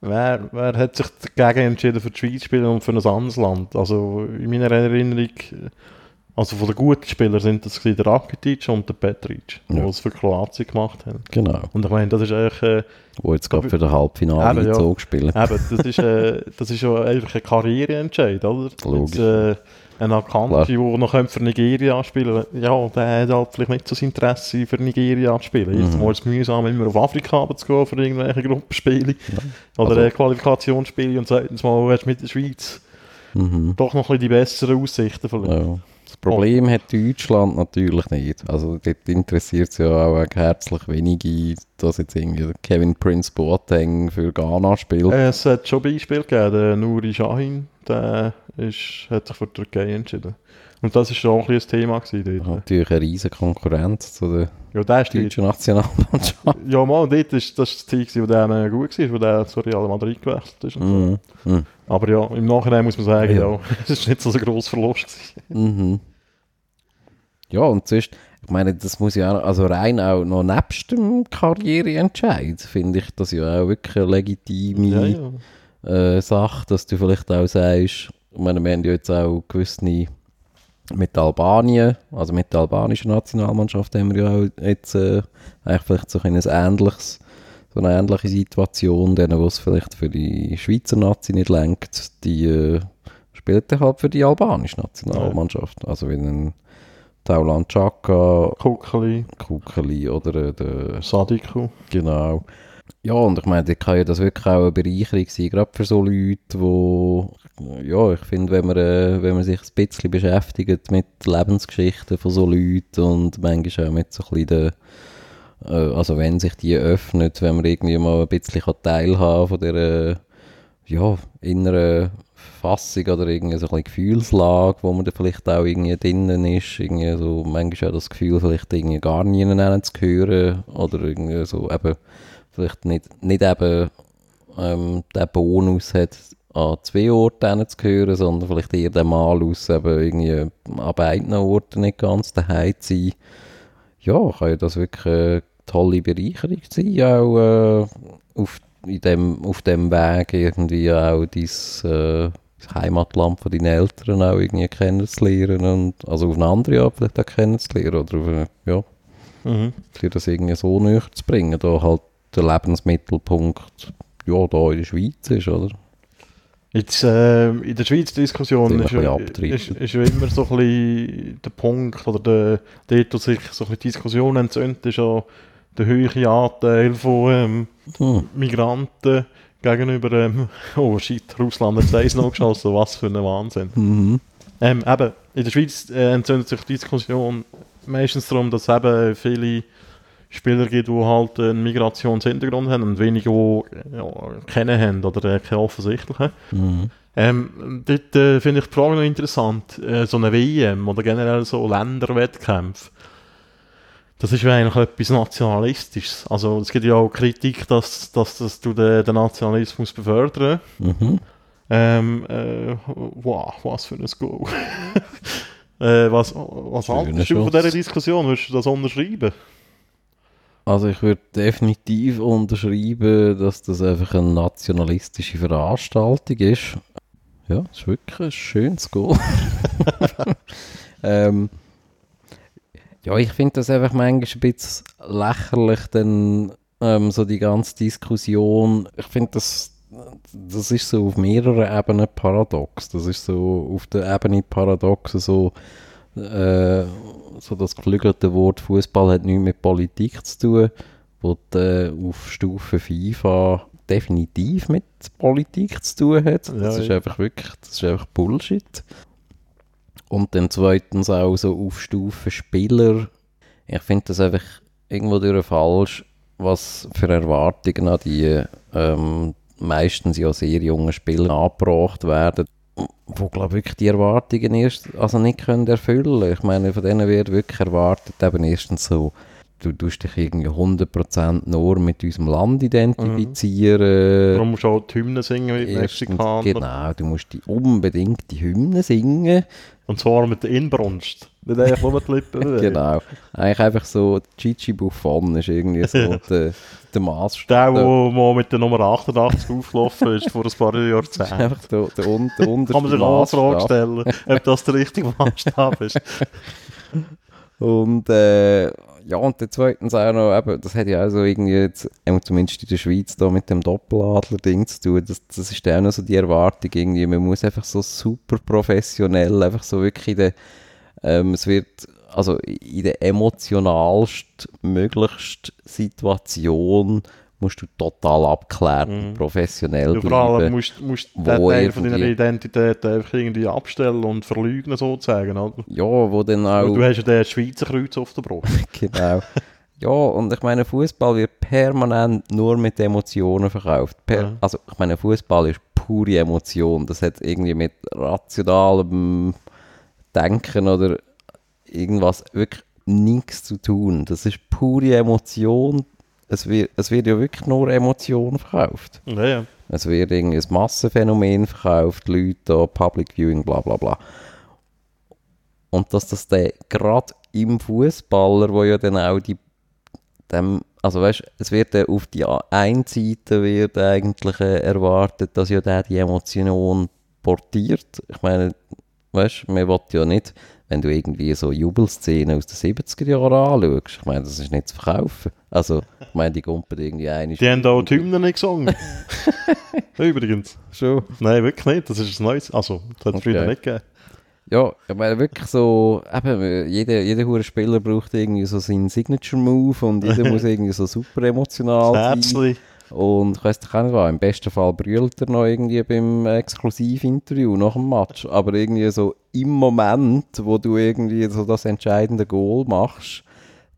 wer, wer hat sich dagegen entschieden, für die Schweiz zu spielen und für ein anderes Land. Also in meiner Erinnerung, also von den guten Spielern sind das der Rakitic und der Petric, die Ja. es für Kroatien gemacht haben. Genau. Und ich meine, das ist eigentlich... Äh, Wo jetzt gerade für das Halbfinale Eben, ja. Spielen. Eben, das ist, äh, das ist ja einfach ein Karriereentscheid, oder? Logisch. Jetzt, äh, ein Akanji, der noch für Nigeria spielen könnte, ja, der hat halt vielleicht nicht so das Interesse, für Nigeria zu spielen. Jetzt Mhm. es mühsam, immer auf Afrika zu gehen für irgendwelche Gruppenspiele oder Also- äh, Qualifikationsspiele und zweitens mal hast du mit der Schweiz Mhm. doch noch ein bisschen die besseren Aussichten vielleicht. Ja. Das Problem hat Deutschland natürlich nicht. Also dort interessiert es ja auch herzlich wenige, dass jetzt irgendwie Kevin Prince Boateng für Ghana spielt. Es hat schon Beispiele gegeben, der Nuri Shahin, der ist, hat sich für die Türkei entschieden. Und das war schon auch ein ein Thema gewesen dort. Natürlich eine riesige Konkurrenz zu der Ja, der ist deutschen Nationalmannschaft. Ja, mal, dort ist das Zeit, gewesen, wo der gut war, wo der zu Real Madrid gewechselt ist. Und so. Mhm. Mhm. Aber ja, im Nachhinein muss man sagen, Ja. ja, es ist nicht so ein grosser Verlust. Mhm. Ja, und sonst, ich meine, das muss ja auch, also rein auch noch nebst dem Karriereentscheid, finde ich das ja auch wirklich eine legitime Ja, ja. äh, Sache, dass du vielleicht auch sagst, ich meine, wir haben ja jetzt auch gewisse mit Albanien, also mit der albanischen Nationalmannschaft haben wir ja auch jetzt äh, eigentlich vielleicht so ein ähnliches, so eine ähnliche Situation, denen, wo es vielleicht für die Schweizer Nazi nicht lenkt, die äh, spielt dann halt für die albanische Nationalmannschaft. Also wie ein Taulan Chaka, Kuckeli, Kukeli oder äh, der Sadiku. Genau. Ja, und ich meine, da kann ja das wirklich auch eine Bereicherung sein, gerade für so Leute, wo, ja, ich finde, wenn man, äh, wenn man sich ein bisschen beschäftigt mit Lebensgeschichten von so Leuten und manchmal auch mit so ein bisschen äh, also wenn sich die öffnet, wenn man irgendwie mal ein bisschen kann teilhaben von der, ja, inneren Fassung oder irgendwie so ein Gefühlslage, wo man dann vielleicht auch irgendwie drinnen ist. Irgendwie so, manchmal auch das Gefühl, vielleicht irgendwie gar nie zu hören oder irgendwie so eben, vielleicht nicht, nicht eben ähm, den Bonus hat, an zwei Orten zu hören, sondern vielleicht eher den Malus eben irgendwie an beiden Orten nicht ganz daheim zu sein. Ja, kann ja das wirklich eine tolle Bereicherung sein, auch äh, auf, in dem, auf dem Weg irgendwie auch dein, äh, das Heimatland von deinen Eltern auch irgendwie kennenzulernen und also auf eine andere Art vielleicht auch kennenzulernen oder auf eine, ja, mhm. dir das irgendwie so näher zu bringen, da halt der Lebensmittelpunkt ja, da in der Schweiz ist, oder? Jetzt, äh, in der Schweiz Diskussion ist, ist, ist, ja immer so ein bisschen der Punkt, oder der, dort, wo sich so ein bisschen Diskussion entzündet, ist ja der hohe Anteil von ähm, hm. Migranten gegenüber, ähm, oh shit, Russland hat es noch geschossen, was für ein Wahnsinn. Mhm. Ähm, eben, in der Schweiz äh, entzündet sich die Diskussion meistens darum, dass eben viele Spieler gibt, die halt einen Migrationshintergrund haben und wenige, die ja, kennen haben oder äh, keinen offensichtlichen. Mhm. Ähm, dort äh, finde ich die Frage noch interessant. Äh, so eine WM oder generell so Länderwettkämpfe. Das ist ja eigentlich etwas Nationalistisches. Also es gibt ja auch Kritik, dass, dass das den, den Nationalismus befördern. Mhm. Ähm, äh, wow, was für ein Go. äh, was was haltest du von dieser Diskussion? Würdest du das unterschreiben? Also ich würde definitiv unterschreiben, dass das einfach eine nationalistische Veranstaltung ist. Ja, das ist wirklich ein schönes Goal. ähm, ja, ich finde das einfach manchmal ein bisschen lächerlich, denn ähm, so die ganze Diskussion, ich finde das, das ist so auf mehreren Ebenen paradox. Das ist so auf der Ebene paradox so äh, so das geflügelte Wort Fußball hat nichts mit Politik zu tun, wo äh, auf Stufe FIFA definitiv mit Politik zu tun hat. Das ja, ist einfach wirklich, das ist einfach Bullshit. Und dann zweitens auch so auf Stufe Spieler. Ich finde das einfach irgendwo durch falsch, was für Erwartungen an die ähm, meistens ja sehr jungen Spieler angebracht werden wo glaube wirklich die Erwartungen erst also nicht können erfüllen. Ich meine, von denen wird wirklich erwartet, eben erstens so, du tust dich irgendwie 100% nur mit unserem Land identifizieren. Mhm. Darum musst du auch die Hymne singen mit Mexikanern. Genau, du musst die unbedingt die Hymne singen. Und zwar mit der Inbrunst. Nicht einfach nur die Lippen. genau. Eigentlich einfach so, Gigi Buffon ist irgendwie so der, der Maßstab. Der, der mit der Nummer 88 aufgelaufen ist vor ein paar Jahrzehnten. einfach der, der, un, der unterste Kann man sich eine Frage stellen, ob das der richtige Maßstab ist. Und äh, ja, und der zweitens auch noch, eben, das hat ja so irgendwie, jetzt, zumindest in der Schweiz, da mit dem Doppeladler-Ding zu tun, das, das ist auch noch so die Erwartung irgendwie, man muss einfach so super professionell, einfach so wirklich in der, ähm, es wird, also in der emotionalst möglichst Situation musst du total abklärt und mhm. professionell ja, vor allem musst du den Teil von deiner Identität einfach irgendwie abstellen und verleugnen sozusagen, oder? Ja, wo dann auch... Und du hast ja den Schweizer Kreuz auf der Brust. genau. Ja, und ich meine, Fußball wird permanent nur mit Emotionen verkauft. Per ja. Also, ich meine, Fußball ist pure Emotion. Das hat irgendwie mit rationalem Denken oder irgendwas wirklich nichts zu tun. Das ist pure Emotion es wird, es wird ja wirklich nur Emotion verkauft. Ja, ja. Es wird irgendwie ein Massenphänomen verkauft, Leute Public Viewing, bla bla bla. Und dass das dann gerade im Fußballer, wo ja dann auch die, dem, also weißt, es wird dann auf die einen Seite wird eigentlich äh, erwartet, dass ja der die Emotion portiert. Ich meine, weißt, man will ja nicht wenn du irgendwie so Jubelszenen aus den 70er Jahren anschaust, ich meine, das ist nicht zu verkaufen. Also, ich meine, die Gumpen irgendwie eine Die haben auch die Hymnen nicht gesungen. Übrigens. Schon? Nein, wirklich nicht. Das ist ein neues. Also, das hat es okay. früher nicht gegeben. Ja, ich meine wirklich so, eben, jeder, jeder Spieler braucht irgendwie so seinen Signature-Move und jeder muss irgendwie so super emotional sein. Und ich auch nicht was, im besten Fall brüllt er noch irgendwie beim Exklusivinterview nach dem Match. Aber irgendwie so im Moment, wo du irgendwie so das entscheidende Goal machst,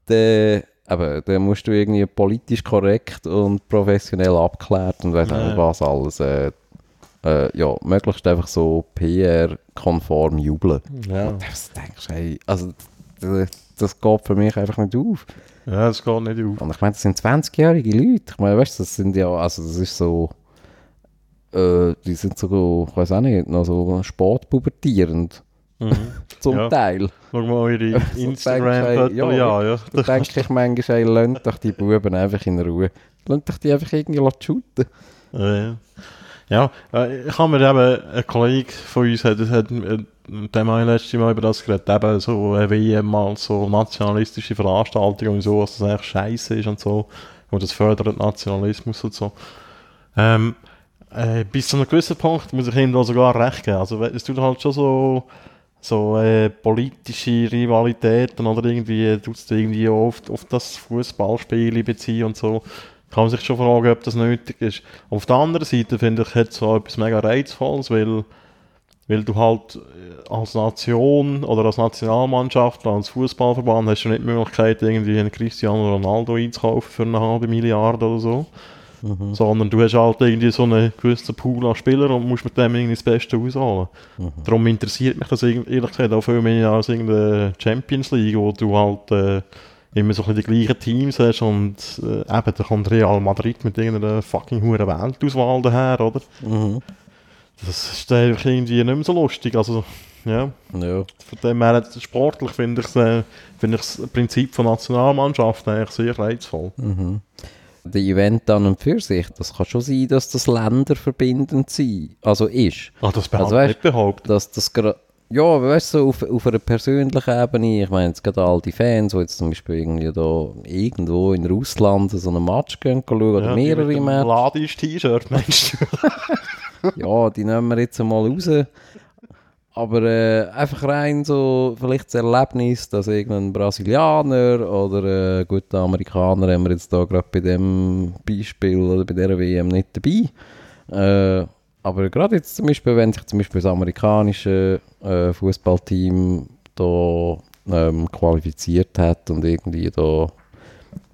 dann, eben, dann musst du irgendwie politisch korrekt und professionell abklärt und weiss ja. nicht was alles äh, äh, ja, möglichst einfach so PR-konform jubeln. Ja. Und das denkst du, hey, also das, das geht für mich einfach nicht auf. Ja, das geht nicht auf. Und ich meine, das sind 20-jährige Leute. Ich meine, weißt du, das sind ja, also das ist so, äh, die sind so, ich weiß auch nicht, noch so sportpubertierend. Mhm. Zum Ja. Teil. Schau mal du, Instagram-Fotos ja, an, ja. Da denke ich manchmal, ey, lasst doch die Buben einfach in Ruhe. Lasst doch die einfach irgendwie shooten. Ja, ja. äh, ich habe mir eben, ein Kollege von uns hat, hat äh, dem habe ich letztes Mal über das geredet, eben so eine WM mal so nationalistische Veranstaltungen und so, dass das eigentlich scheiße ist und so, und das fördert Nationalismus und so. Ähm, äh, bis zu einem gewissen Punkt muss ich ihm da sogar recht geben. Also es tut halt schon so, so äh, politische Rivalitäten oder irgendwie, tut es irgendwie auf, auf das Fußballspiel beziehen und so. Kann man sich schon fragen, ob das nötig ist. Auf der anderen Seite finde ich, hat so etwas mega Reizvolles, weil, weil du halt äh, als Nation oder als Nationalmannschaft, als Fußballverband hast du nicht die Möglichkeit, irgendwie einen Cristiano Ronaldo einzukaufen für eine halbe Milliarde oder so. Sondern du hast halt irgendwie so einen gewissen Pool an Spielern und musst mit dem irgendwie das Beste ausholen. Darum interessiert mich das ehrlich gesagt auch viel mehr als irgendeine Champions League, wo du halt äh, immer so ein bisschen die gleichen Teams hast und äh, eben, da kommt Real Madrid mit irgendeiner fucking hohen Weltauswahl daher, oder? Das ist einfach irgendwie nicht mehr so lustig, also ja, Ja. von dem her sportlich finde ich äh, das Prinzip von Nationalmannschaft eigentlich sehr reizvoll. Der Event an und für sich, das kann schon sein, dass das Länder verbindend sein, also ist. Ah, das Also also, weißt- nicht behauptet. Dass das ja, weißt du, so auf, auf einer persönlichen Ebene, ich meine jetzt gerade all die Fans, die jetzt zum Beispiel irgendwie da irgendwo in Russland so einen Match gehen schauen, oder Ja, mehrere Matches. Ladisch-T-Shirt, meinst du? Ja, die nehmen wir jetzt mal raus. Aber äh, einfach rein so, vielleicht das Erlebnis, dass irgendein Brasilianer oder äh, guter Amerikaner haben wir jetzt da gerade bei dem Beispiel oder bei dieser WM nicht dabei. Äh, aber gerade jetzt zum Beispiel, wenn sich zum Beispiel das amerikanische äh, Fußballteam da ähm, qualifiziert hat und irgendwie da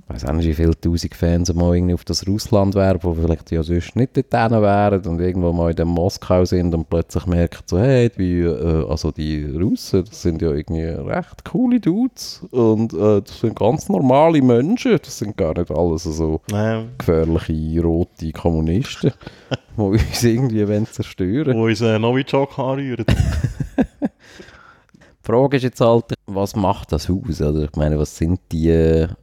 ich weiß auch nicht, wie viele tausend Fans mal irgendwie auf das Russland wären, wo vielleicht ja sonst nicht dort wären und irgendwo mal in dem Moskau sind und plötzlich merken so, hey, wie, äh, also die Russen, das sind ja irgendwie recht coole Dudes und äh, das sind ganz normale Menschen, das sind gar nicht alles so Nein, gefährliche rote Kommunisten, die uns irgendwie wollen zerstören wo uns äh, Novichok anrühren. Die Frage ist jetzt halt, was macht das aus? Oder ich meine, was sind die,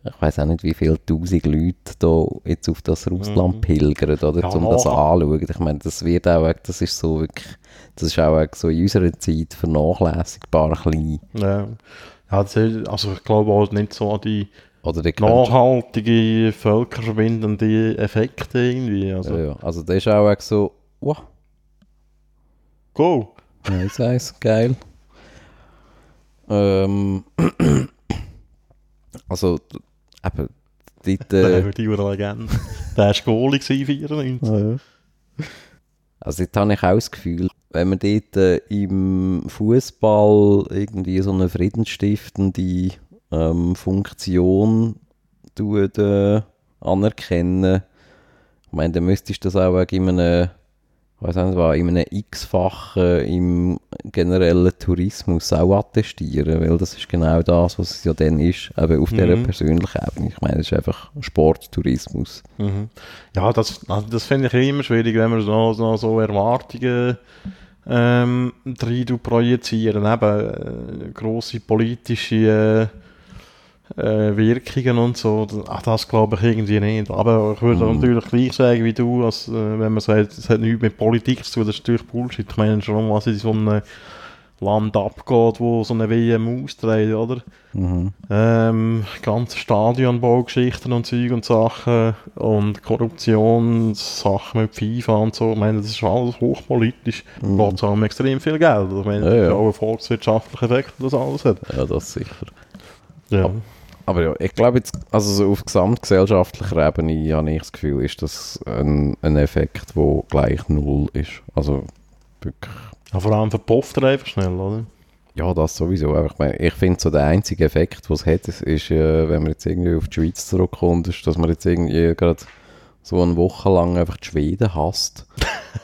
ich weiß auch nicht, wie viele tausend Leute da jetzt auf das Russland Mhm. pilgern, oder, Ja, um das anzuschauen. Ich meine, das wird auch, das ist so wirklich, das ist auch so in unserer Zeit vernachlässigbar klein. Ja, ja das ist, also ich glaube auch nicht so an die Oder nachhaltige, völkerverbindende Effekte irgendwie. Also, ja, ja. also das ist auch so, wow, go! nice, nice, geil. Ähm, also, eben, dort, Der äh, äh, die Legende. Der war Goalie gewesen, 94. Also jetzt habe ich auch das Gefühl, wenn man dort äh, im Fußball irgendwie so eine friedensstiftende ähm, Funktion tut, äh, anerkennen, ich meine, dann müsstest du das auch in einem, weiß nicht was, in einem x-fachen im generellen Tourismus auch attestieren, weil das ist genau das, was es ja dann ist, eben auf dieser Mhm. persönlichen Ebene. Ich meine, es ist einfach Sporttourismus. Mhm. Ja, das, also das finde ich immer schwierig, wenn man so, so, so Erwartungen ähm, rein projizieren. Eben äh, grosse politische äh, äh, Wirkungen und so. Ach, das glaube ich irgendwie nicht. Aber ich würde Mhm. natürlich gleich sagen wie du, als, äh, wenn man sagt, es hat nichts mit Politik zu tun, das ist natürlich Bullshit. Ich meine schon, was in so einem Land abgeht, wo so eine WM austrägt, oder? Mhm. Ähm, ganze Stadionbaugeschichten und Zeug und Sachen und Korruptionssachen mit FIFA und so. Ich meine, das ist alles hochpolitisch. Mhm. Geht um extrem viel Geld. Ich meine, Ja, ja. auch ein volkswirtschaftlicher Effekt, das alles hat. Ja, das sicher. Ja. Aber ja, ich glaube jetzt, also so auf gesamtgesellschaftlicher Ebene habe ich das Gefühl, ist das ein, ein Effekt, der gleich null ist. Also wirklich, ja vor allem verpufft er einfach schnell, oder? ja, das sowieso. Aber ich, meine, ich finde so der einzige Effekt, was es hat, ist, äh, wenn man jetzt irgendwie auf die Schweiz zurückkommt, ist, dass man jetzt irgendwie gerade so eine Woche lang einfach die Schweden hasst.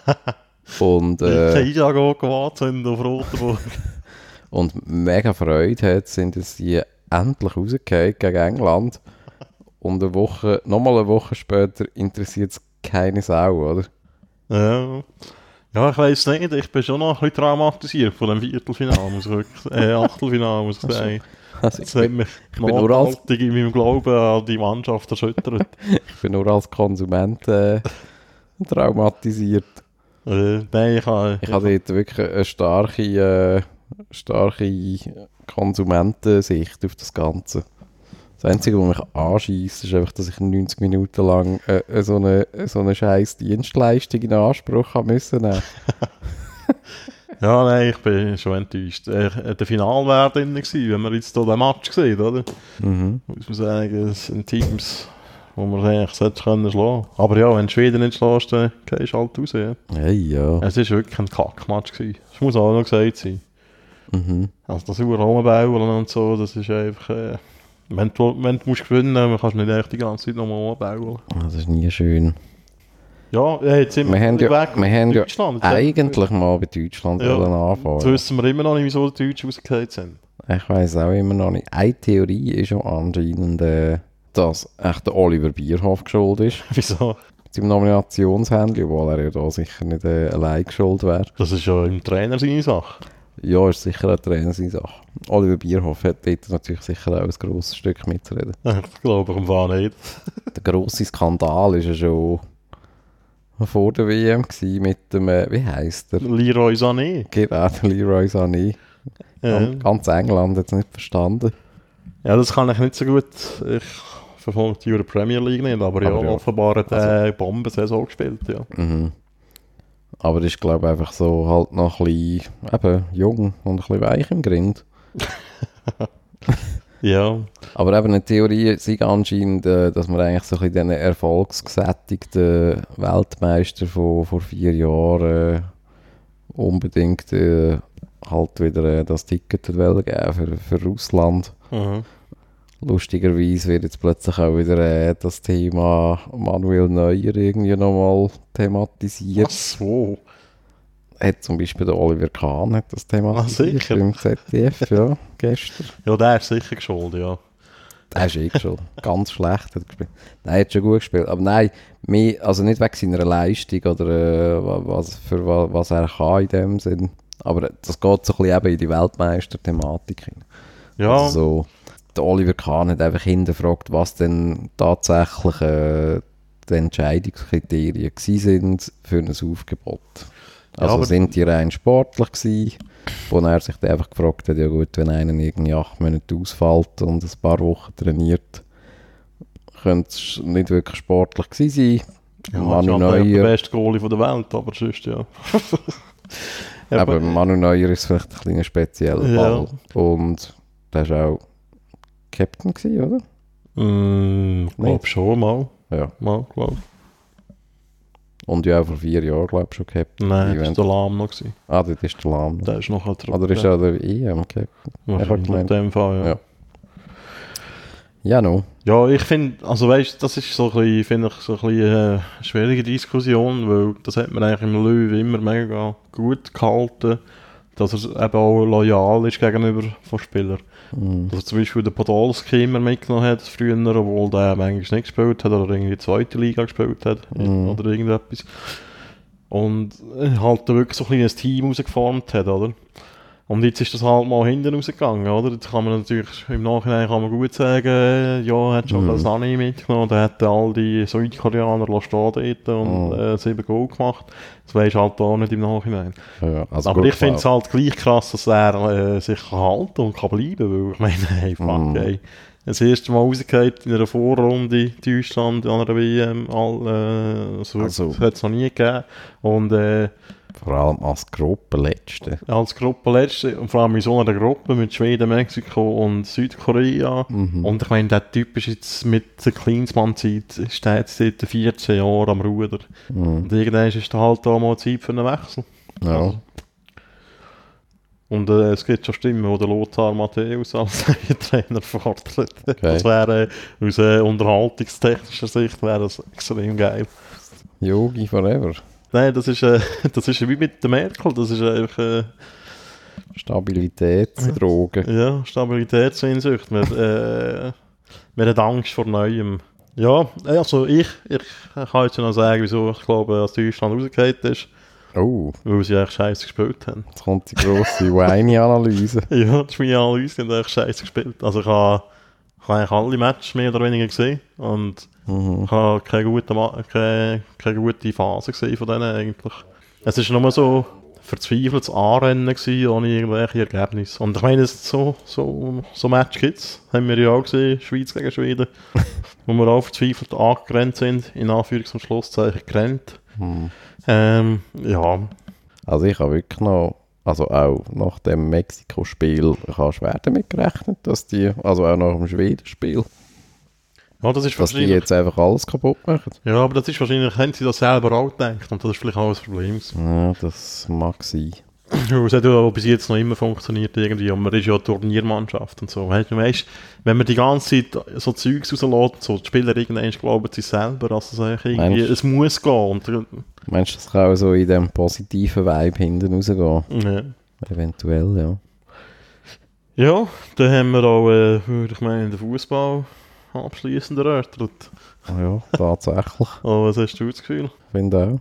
Und, Äh, äh, Isago gewartet auf Rotenburg. und mega Freude hat, sind dass sie endlich rausgefallen gegen England. Und eine Woche, nochmal eine Woche später interessiert es keine Sau, oder? Ja. Ja, ich weiß nicht, ich bin schon noch ein bisschen traumatisiert von dem Viertelfinale, muss ich wirklich, äh, Achtelfinale, muss ich sagen. Also Das ich, hat bin, mich bin nur als- in meinem Glauben an die Mannschaft erschüttert. ich bin nur als Konsument äh, traumatisiert. äh, nein, ich habe... Ich habe dort wirklich eine starke, äh, starke Konsumentensicht auf das Ganze. Das Einzige, was mich anschießt, ist einfach, dass ich 90 Minuten lang äh, so eine, so eine scheiß Dienstleistung in Anspruch haben müssen. nehmen. Ja, nein, ich bin schon enttäuscht. Äh, der Final wäre drin gewesen, wenn man jetzt hier den Match sieht, oder? Mhm. Muss man sagen, es sind Teams, wo man eigentlich sollte können schlagen. Aber ja, wenn du Schweden nicht schlägst, dann gehst du halt raus. Ja. Hey, ja. Es war wirklich ein Kackmatch. gewesen. Das muss auch noch gesagt sein. Mhm. Also das rumbauen und so, das ist einfach... Äh, wenn, du, wenn du musst gewinnen musst, kannst du nicht echt die ganze Zeit nochmal umbauen. Das ist nie schön. Ja, ja, jetzt sind Wir haben ja, weg wir haben ja Deutschland. Jetzt eigentlich mal bei Deutschland Ja. wollen Jetzt anfangen. wissen wir immer noch nicht, wieso die Deutschen rausgefallen sind. Ich weiß auch immer noch nicht. Eine Theorie ist ja anscheinend, äh, dass echt der Oliver Bierhoff geschuld ist. Wieso? Mit seinem Nominationshändchen, obwohl er ja da sicher nicht äh, allein geschuld wäre. Das ist ja im Trainer seine Sache. Ja, ist sicher ein Trainer seine Sache. Oliver Bierhoff hat dort natürlich sicher auch ein grosses Stück mitzureden. Ich glaube, ich Fall nicht. Der grosse Skandal ist ja schon vor der WM mit dem, äh, wie heisst der? Leroy Sané. Genau, der Leroy Sané. Ja. Ganz, England hat es nicht verstanden. ja, das kann ich nicht so gut. Ich verfolge die Euro Premier League nicht, aber, ja, Aber ja. offenbar hat er eine Bombensaison gespielt. Ja. Mhm. Aber ist, glaube ich, einfach so halt noch ein bisschen eben, jung und ein bisschen weich im Grind. ja, Aber eben eine Theorie sei anscheinend, äh, dass man eigentlich so ein bisschen diesen erfolgsgesättigten Weltmeister von vor vier Jahren äh, unbedingt äh, halt wieder äh, das Ticket geben für, für Russland. mhm. Lustigerweise wird jetzt plötzlich auch wieder äh, das Thema Manuel Neuer irgendwie nochmal thematisiert. Ach so. Hat zum Beispiel der Oliver Kahn hat das thematisiert Ah, sicher? im ZDF, ja, gestern. Ja, der ist sicher geschuld, ja. Der ist eh schon ganz schlecht hat gespielt. Nein, er hat schon gut gespielt. Aber nein, mehr, also nicht wegen seiner Leistung oder äh, wa- was, für wa, was er kann in dem Sinn. Aber das geht so ein bisschen eben in die Weltmeister-Thematik hin. Ja, Also so, der Oliver Kahn hat einfach hinterfragt, was denn tatsächlich äh, die Entscheidungskriterien sind für ein Aufgebot. Also aber- sind die rein sportlich gewesen, wo er sich dann einfach gefragt hat, ja gut, wenn einer irgendwie acht Monate ausfällt und ein paar Wochen trainiert, könnte es nicht wirklich sportlich gewesen sein. ja Manu Manu der Neuer, beste Goalie von der Welt, aber sonst ja. aber Manu Neuer ist vielleicht ein kleiner spezieller Ja. Ball. Und der war auch Captain gewesen, oder? Mm, ich glaube schon mal. Ja. Mal, glaube Und ja, vor vier Jahren, glaube ich, schon Captain. Nein, das war der Lahm noch. Gewesen. Ah, das ist der Lahm. Der ist noch ein Oder ist er der EM Captain? Wahrscheinlich in dem Fall, ja. Ja. Ja, no. Ja, ich finde, also weißt das ist so ein bisschen, finde ich, so ein bisschen äh, eine schwierige Diskussion, weil das hat man eigentlich im Löw immer mega gut gehalten, dass er eben auch loyal ist gegenüber von Spielern. Mhm. Er zum Beispiel den Podolski immer mitgenommen hat früher, obwohl der manchmal nicht gespielt hat oder irgendwie zweite Liga gespielt hat Mhm. oder irgendetwas. Und äh, halt wirklich so ein kleines Team rausgeformt hat, oder? Und jetzt ist das halt mal hinten rausgegangen, oder? Jetzt kann man natürlich im Nachhinein kann man gut sagen, äh, ja, hat schon Mhm. das Sani mitgenommen, der hat all die Südkoreaner stehen dort und Mhm. äh, sieben Goal gemacht. Das weisst halt auch nicht im Nachhinein. Ja, also Aber ich finde es halt gleich krass, dass er äh, sich kann halten und kann bleiben, weil ich meine, hey, fuck, Mhm. ey. Das erste Mal rausgehört in einer Vorrunde Deutschland an einer WM, all, äh, also, Also- das hat es noch nie gegeben. Und äh, Vor allem als Gruppenletzte. als Gruppenletzte, und vor allem in so einer Gruppe mit Schweden, Mexiko und Südkorea. Mhm. Und ich meine, der Typ ist jetzt mit der Kleinsmann-Zeit, jetzt seit 14 Jahren am Ruder. Mhm. Und irgendwann ist da halt auch mal Zeit für einen Wechsel. Ja. Also. Und äh, es gibt schon Stimmen, wo der Lothar Matthäus als Trainer fordert. Das wäre äh, aus äh, unterhaltungstechnischer Sicht wäre das extrem geil. Yogi Forever. Nein, das ist, äh, das ist wie mit der Merkel, das ist einfach... Äh, Stabilitätsdrogen. Ja, Stabilitätssehnsucht. Man, äh, man hat Angst vor Neuem. Ja, also ich, ich kann jetzt noch sagen, wieso ich glaube, dass Deutschland rausgefallen ist. Oh, Weil sie eigentlich scheiße gespielt haben. jetzt kommt die grosse Weine-Analyse. ja, das ist meine Analyse, die haben eigentlich scheiße gespielt. Also ich habe, ich habe eigentlich alle Matches mehr oder weniger gesehen und Mhm. ich habe keine gute, keine, keine gute Phase gesehen von denen eigentlich. Es war nur so verzweifeltes Anrennen gewesen, ohne irgendwelche Ergebnisse. Und ich meine, so, so, so Match gibt es. Haben wir ja auch gesehen, Schweiz gegen Schweden. wo wir auch verzweifelt angerannt sind, in Anführungs- und Schlusszeichen gerannt. Hm. Ähm, ja, Also ich habe wirklich noch, also auch nach dem Mexiko-Spiel, ich habe schwer damit gerechnet, dass die, also auch nach dem Schweden-Spiel, ja, das ist dass die jetzt einfach alles kaputt machen. Ja, aber das ist wahrscheinlich, haben sie das selber auch gedacht und das ist vielleicht auch ein Problem. Ja, das mag sein. Ja, Es hat ja bis jetzt noch immer funktioniert irgendwie und man ist ja Turniermannschaft und so. Weißt du, weißt, wenn man die ganze Zeit so Zeugs rauslässt, so die Spieler irgendwann glauben sie selber, dass es eigentlich irgendwie, Meinst es muss gehen. Und, äh, Meinst du, das kann auch so in dem positiven Vibe hinten rausgehen? ja. Eventuell, ja. ja, dann haben wir auch, äh, würde ich meinen, den Fußball abschließend erörtert. Ah ja, tatsächlich. Aber was hast du das Gefühl? Finde auch.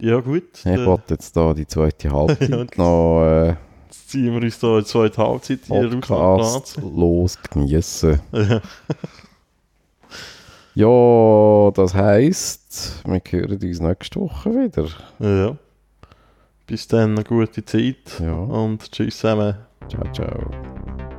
Ja gut, Ich dann wollte jetzt da die zweite Halbzeit Ja. noch äh, ziehen wir uns da in die zweite Halbzeit hier Podcast los genießen. Ja. Ja, das heisst, wir hören uns nächste Woche wieder. ja. Bis dann, eine gute Zeit Ja, und tschüss zusammen. ciao, ciao.